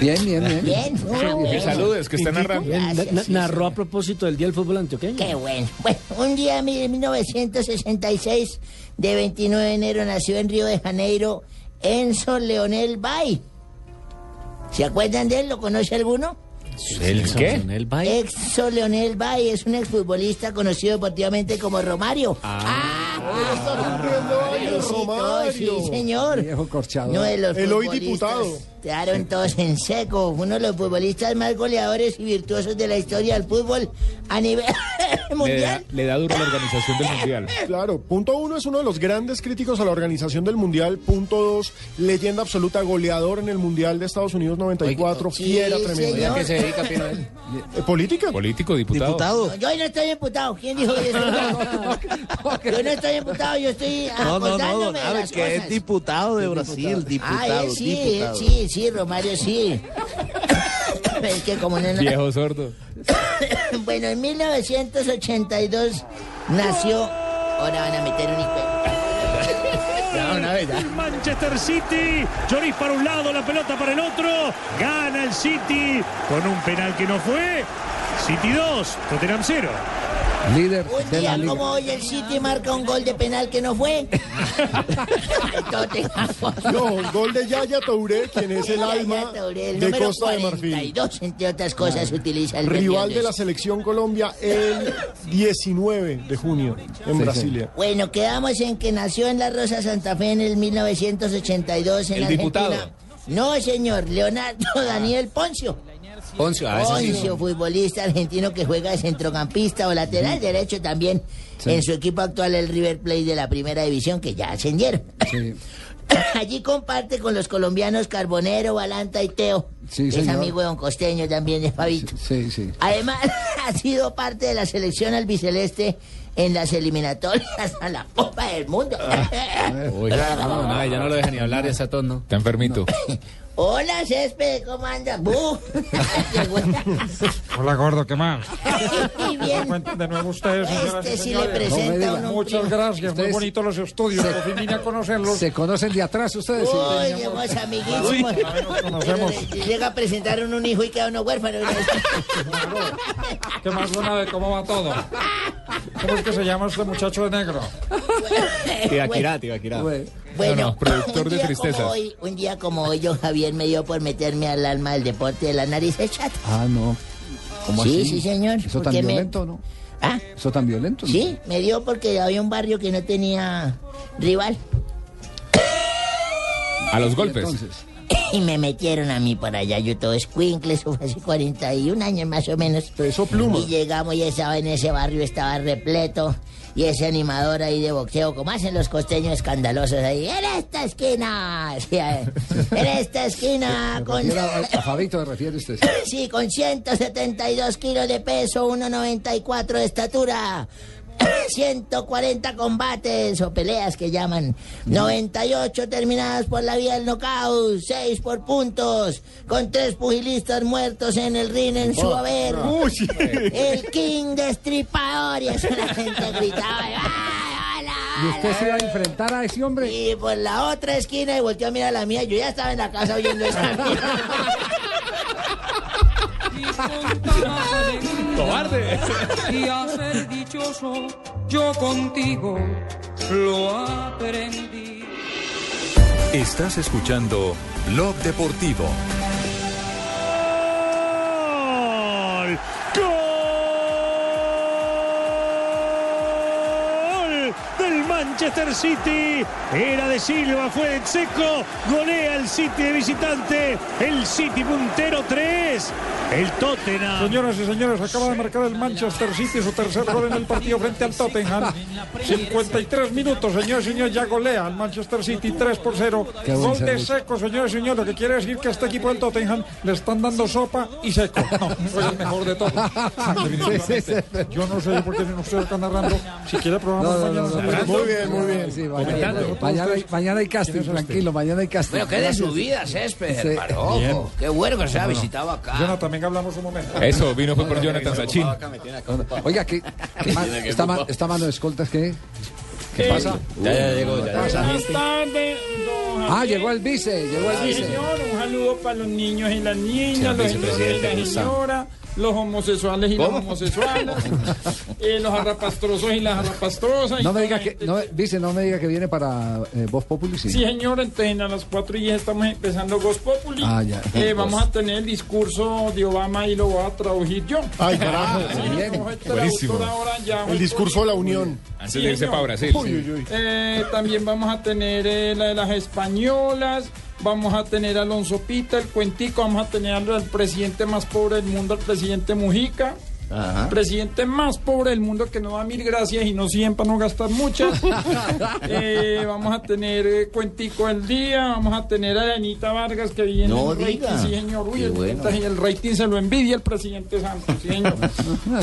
Bien, bien, bien. Bien, muy Sí, bueno. saludes, que está narrando. Narró a propósito del Día del Fútbol Antioqueño. Qué bueno. Bueno, un día de 1966, de 29 de enero, nació en Río de Janeiro Enzo Leonel Bay. ¿Se acuerdan de él? ¿Lo conoce alguno? ¿El qué? Exo Leonel Bay es un exfutbolista conocido deportivamente como Romario. Ah, Romario. Sí, señor. Viejo corchador. Los El hoy diputado. Quedaron todos en seco. Uno de los futbolistas más goleadores y virtuosos de la historia del fútbol a nivel Le da, mundial. le da duro la organización del mundial. Claro, punto uno es uno de los grandes críticos a la organización del Mundial. Punto dos, leyenda absoluta, goleador en el Mundial de Estados Unidos 94, Sí, fiera tremenda. señor. ¿A qué se dedica? Eh, ¿Política? Político, diputado. No, yo no estoy imputado. ¿Quién dijo que yo no estoy imputado, yo estoy No, no, no, de las que cosas. es diputado de Brasil, Ah, diputado, él sí, diputado. Sí, sí, Romario sí. es que como no... Viejo sordo. bueno, en 1982 nació... Ahora van a meter un hijo Manchester City, Lloris para un lado, la pelota para el otro, gana el City con un penal que no fue. City 2, Tottenham 0. Líder Un de la día liga. como hoy el City marca un gol de penal que no fue. No, gol de Yaya Touré, quien es el alma El de Costa de Marfil. 42, entre otras cosas, utiliza el Rival de la selección Colombia el 19 de junio en Sí, Brasilia. Bueno, quedamos en que nació en La Rosa Santa Fe en el 1982 en El Argentina. diputado. No, señor, Leonardo Daniel Poncio. Poncio, ah, sí. Poncio, futbolista argentino que juega de centrocampista o lateral derecho también Sí. en su equipo actual el River Plate de la primera división que ya ascendieron. Sí. Allí comparte con los colombianos Carbonero, Balanta y Teo. Sí, es señor. amigo de Don Costeño también de Fabito. Sí, sí. Además, ha sido parte de la selección albiceleste en las eliminatorias a la Copa del Mundo. Uy, no, no, ya no lo deja ni hablar ese tono. Está enfermito. Hola, Césped, ¿cómo andas? Hola, gordo, ¿qué más? Y bien. Cuenten de nuevo ustedes, señoras Este y sí le señores. presenta uno un Muchas primo. gracias, muy Ustedes- bonitos los estudios. Se- Por fin vine a conocerlos. ¿Se conocen de atrás ustedes? Sí. Uy, somos amiguísimos. nos conocemos. Pero Llega a presentar un hijo y queda uno huérfano. ¿Qué más buena de cómo va todo? ¿Cómo es que se llama este muchacho de negro? Tibaquirá, Tibaquirá. Bueno, No, no, productor un de tristezas. Como hoy, un día como hoy, yo Javier me dio por meterme al alma del deporte de la nariz echada. Ah, no. ¿Cómo Sí, así? sí, señor. ¿Eso tan me- violento no? ¿Ah? ¿Eso tan violento? no? Sí, me dio porque había un barrio que no tenía rival. A los golpes. Entonces, Y me metieron a mí por allá, yo todo escuincle, eso fue hace 41 años más o menos. Peso pluma. Y llegamos y estaba en ese barrio, estaba repleto. Y ese animador ahí de boxeo, como hacen los costeños escandalosos ahí, en esta esquina, decía, en esta esquina, con, a, Fabito, ¿se refiere usted? sí, con 172 kilos de peso, 1,94 de estatura. 140 combates o peleas que llaman. 98 terminadas por la vía del knockout. 6 por puntos. Con tres pugilistas muertos en el ring en su haber. El King Destripador. Y eso la gente gritaba. ¿Y usted se iba a enfrentar a ese hombre? Y por la otra esquina y volteó a mirar la mía. Yo ya estaba en la casa oyendo esa ¡Cobarde! Y a ser dichoso, yo contigo lo aprendí. Estás escuchando Blog Deportivo. Gol del Manchester City. Era de Silva, fue de Seco. Golea el City de visitante. El City puntero 3. El Tottenham. Señoras y señores, acaba de marcar el Manchester City su tercer gol en el partido frente al Tottenham. 53 minutos, señores y señores, ya golea al Manchester City 3 por 0. Qué buen Gol de seco, señores y señores, lo que quiere decir que a este equipo del Tottenham le están dando sopa y seco. No, fue el mejor de todos. Yo no sé por qué no estoy acá narrando. Si quiere probamos No, no, mañana. no, no. Muy bien, muy bien. Sí, mañana, hay, mañana hay casting, tranquilo, mañana hay casting. Pero qué de su vida, Césped, Sí. Qué bueno que se ha visitado acá. Jonathan, venga, hablamos un momento. Eso, vino fue por Jonathan Sachin. Oiga, ¿qué, qué ma- esta, ma- esta mano de escoltas qué? ¿Qué pasa? ya, ya llegó, ¿Qué ya pasa? Buenas tardes, Ah, llegó el vice, llegó el Sí, vice. señor, un saludo para los niños y las niñas, Señor los señoras, los homosexuales y ¿Cómo? las homosexuales, eh, los arrapastrosos y las arrapastrosas. y No me diga que, no, vice, no me diga que viene para eh, Voz Populi, sí. Sí, señor, entonces a las 4 y 10 estamos empezando Ghost Populi. Ah, ya. Eh, vamos a tener el discurso de Obama y lo voy a traducir yo. Ay, carajo. Sí, Bien. como el traductor Buenísimo. ahora ya, El discurso de la Unión. Antes Sí, de irse señor. para Brasil. Uy, uy, uy. Eh, también vamos a tener eh, la de las españolas, vamos a tener a Alonso Pita, el cuentico, vamos a tener al presidente más pobre del mundo, al presidente Mujica. El presidente más pobre del mundo que nos da mil gracias y no siempre para no gastar muchas. Eh, vamos a tener eh, cuentico del día, vamos a tener a Anita Vargas que viene No en el diga. rating, sí señor, uy, el, bueno. el rating se lo envidia el presidente Santos, sí señor.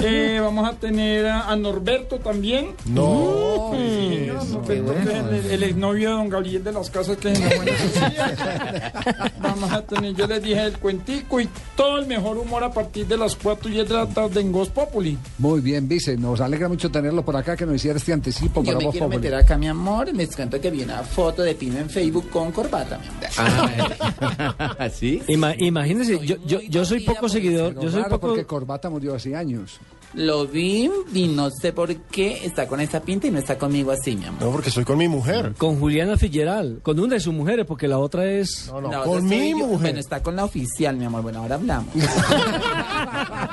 Eh, vamos a tener a, a Norberto también. No. Señor, Norberto, que es el, el exnovio de don Gabriel de las Casas que es en la buena. Vamos a tener, yo les dije el cuentico y todo el mejor humor a partir de las 4 y 10 de la tarde en Ghost Populi. Muy bien, vice, nos alegra mucho tenerlo por acá, que nos hiciera este anticipo Yo para me Voz quiero Populi. meter acá, mi amor. Me encanta que vi una foto de Pino en Facebook con corbata, mi amor. ¿Sí? Ima- imagínese, yo, yo, yo soy poco seguidor, yo soy poco... porque Corbata murió hace años. Lo vi y no sé por qué está con esa pinta y no está conmigo así, mi amor. No, porque estoy con mi mujer. Con Juliana Figueral, con una de sus mujeres, porque la otra es... No, no, con mi yo. mujer. Bueno, está con la oficial, mi amor. Bueno, ahora hablamos.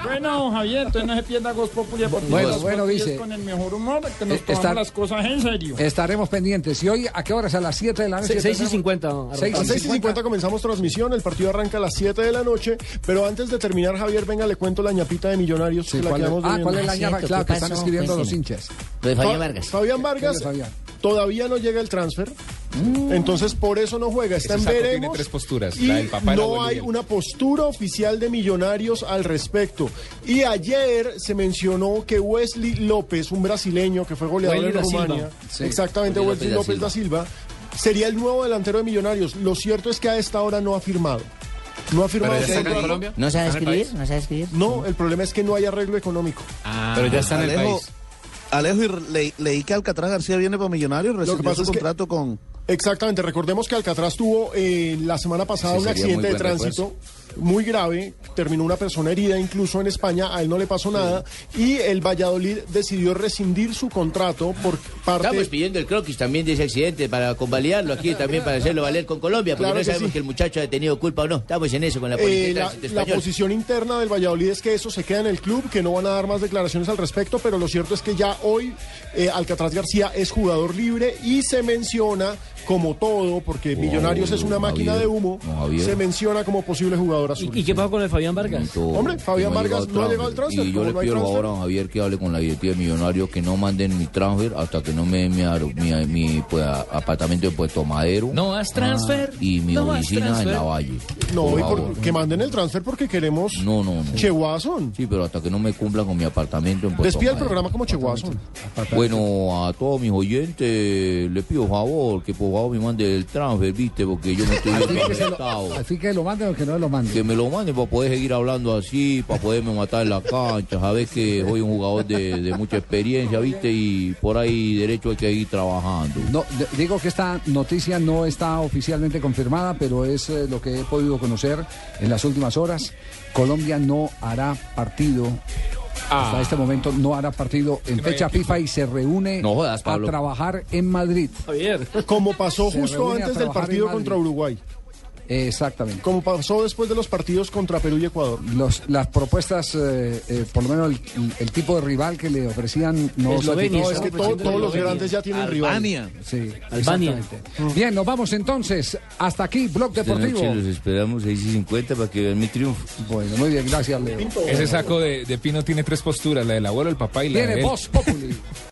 Bueno, Javier, entonces no se pierda Ghost Populi a partir Bueno, de bueno, 4 y 10 dice. con el mejor humor, que nos Eh, tomamos está- las cosas en serio. Estaremos pendientes. ¿Y hoy a qué horas? A las 7 de la noche. 6 y 50. Seis A las 6 y 50 comenzamos transmisión, el partido arranca a las 7 de la noche, pero antes de terminar, Javier, venga, le cuento la ñapita de Millonarios Sí, que la ¿cuál es? Ah. ¿cuál es la llama? Cierto, Claro, ¿qué que están escribiendo los Cuénteme. hinchas. Lo de Fabián Fa- Vargas. Fabián Vargas todavía no llega el transfer. Entonces por eso no juega, está Ese en saco tiene veremos. tres posturas, Y la del papá, el no hay una postura oficial de Millonarios al respecto. Y ayer se mencionó que Wesley López, un brasileño que fue goleador Wesley en. Rumania, Sí. exactamente Wesley López da López da Silva, sería el nuevo delantero de Millonarios. Lo cierto es que a esta hora no ha firmado. No ha firmado. Pero ya está en contrato. Colombia. ¿No sabe ¿Está en el escribir? ¿No sabe escribir? No, el problema es que no hay arreglo económico. Pero ya está en el Alejo, país. Alejo, y le- leí que Alcatraz García viene para Millonarios, Lo que rescindió pasa su es que- contrato con... Exactamente, recordemos que Alcatraz tuvo eh, la semana pasada un accidente de tránsito muy grave, terminó una persona herida incluso en España, a él no le pasó nada y el Valladolid decidió rescindir su contrato por parte Estamos pidiendo el croquis también de ese accidente para convalidarlo aquí también para hacerlo valer con Colombia, porque Claro no que sabemos sí. que el muchacho ha tenido culpa o no. Estamos en eso con la Eh, de la, posición interna del Valladolid es que eso se queda en el club, que no van a dar más declaraciones al respecto, pero lo cierto es que ya hoy eh, Alcatraz García es jugador libre y se menciona como todo, porque Millonarios es una máquina de humo, Javier. se menciona como posible jugador azul. ¿Y qué pasó con el Fabián Vargas? Hombre, Fabián Vargas no ha llegado al transfer. Y yo le no pido transfer. a Javier que hable con la directiva de Millonarios que no manden mi transfer hasta que no me den mi, mi, mi, pues, apartamento de Puerto Madero. No has transfer. Y mi No oficina en la Valle. No, Por y por- que manden el transfer porque queremos No, no, no. Sí, pero hasta que no me cumplan con mi apartamento en Puerto Despida el programa como Che Watson. Bueno, a todos mis oyentes les pido favor que por favor me manden el transfer, viste, porque yo me estoy fin viendo que, se lo, que manden o que no lo manden. Que me lo manden para poder seguir hablando así, para poderme matar en la cancha. Sabes que soy un jugador de, de mucha experiencia, viste, y por ahí derecho hay que seguir trabajando. No, digo que esta noticia no está oficialmente confirmada, pero es eh, lo que he podido conocer en las últimas horas. Colombia no hará partido. Hasta Ah. este momento no hará partido en fecha FIFA y se reúne No jodas, a trabajar en Madrid. Como pasó Se justo antes del partido contra. Uruguay. Exactamente. Como pasó después de los partidos contra Perú y Ecuador. Los, las propuestas, eh, eh, por lo menos el, el tipo de rival que le ofrecían no Eslovenia, no, es que todo- todos los grandes ya tienen rival. Albania. Sí, Albania. exactamente. Bien, nos vamos entonces. Hasta aquí, Blog Esta Deportivo. noche los esperamos 6 y 50 para que vean mi triunfo. Bueno, muy bien, gracias, Leo. Ese saco de, de pino tiene tres posturas, la del abuelo, el papá y la Viene de él. Voz Populi.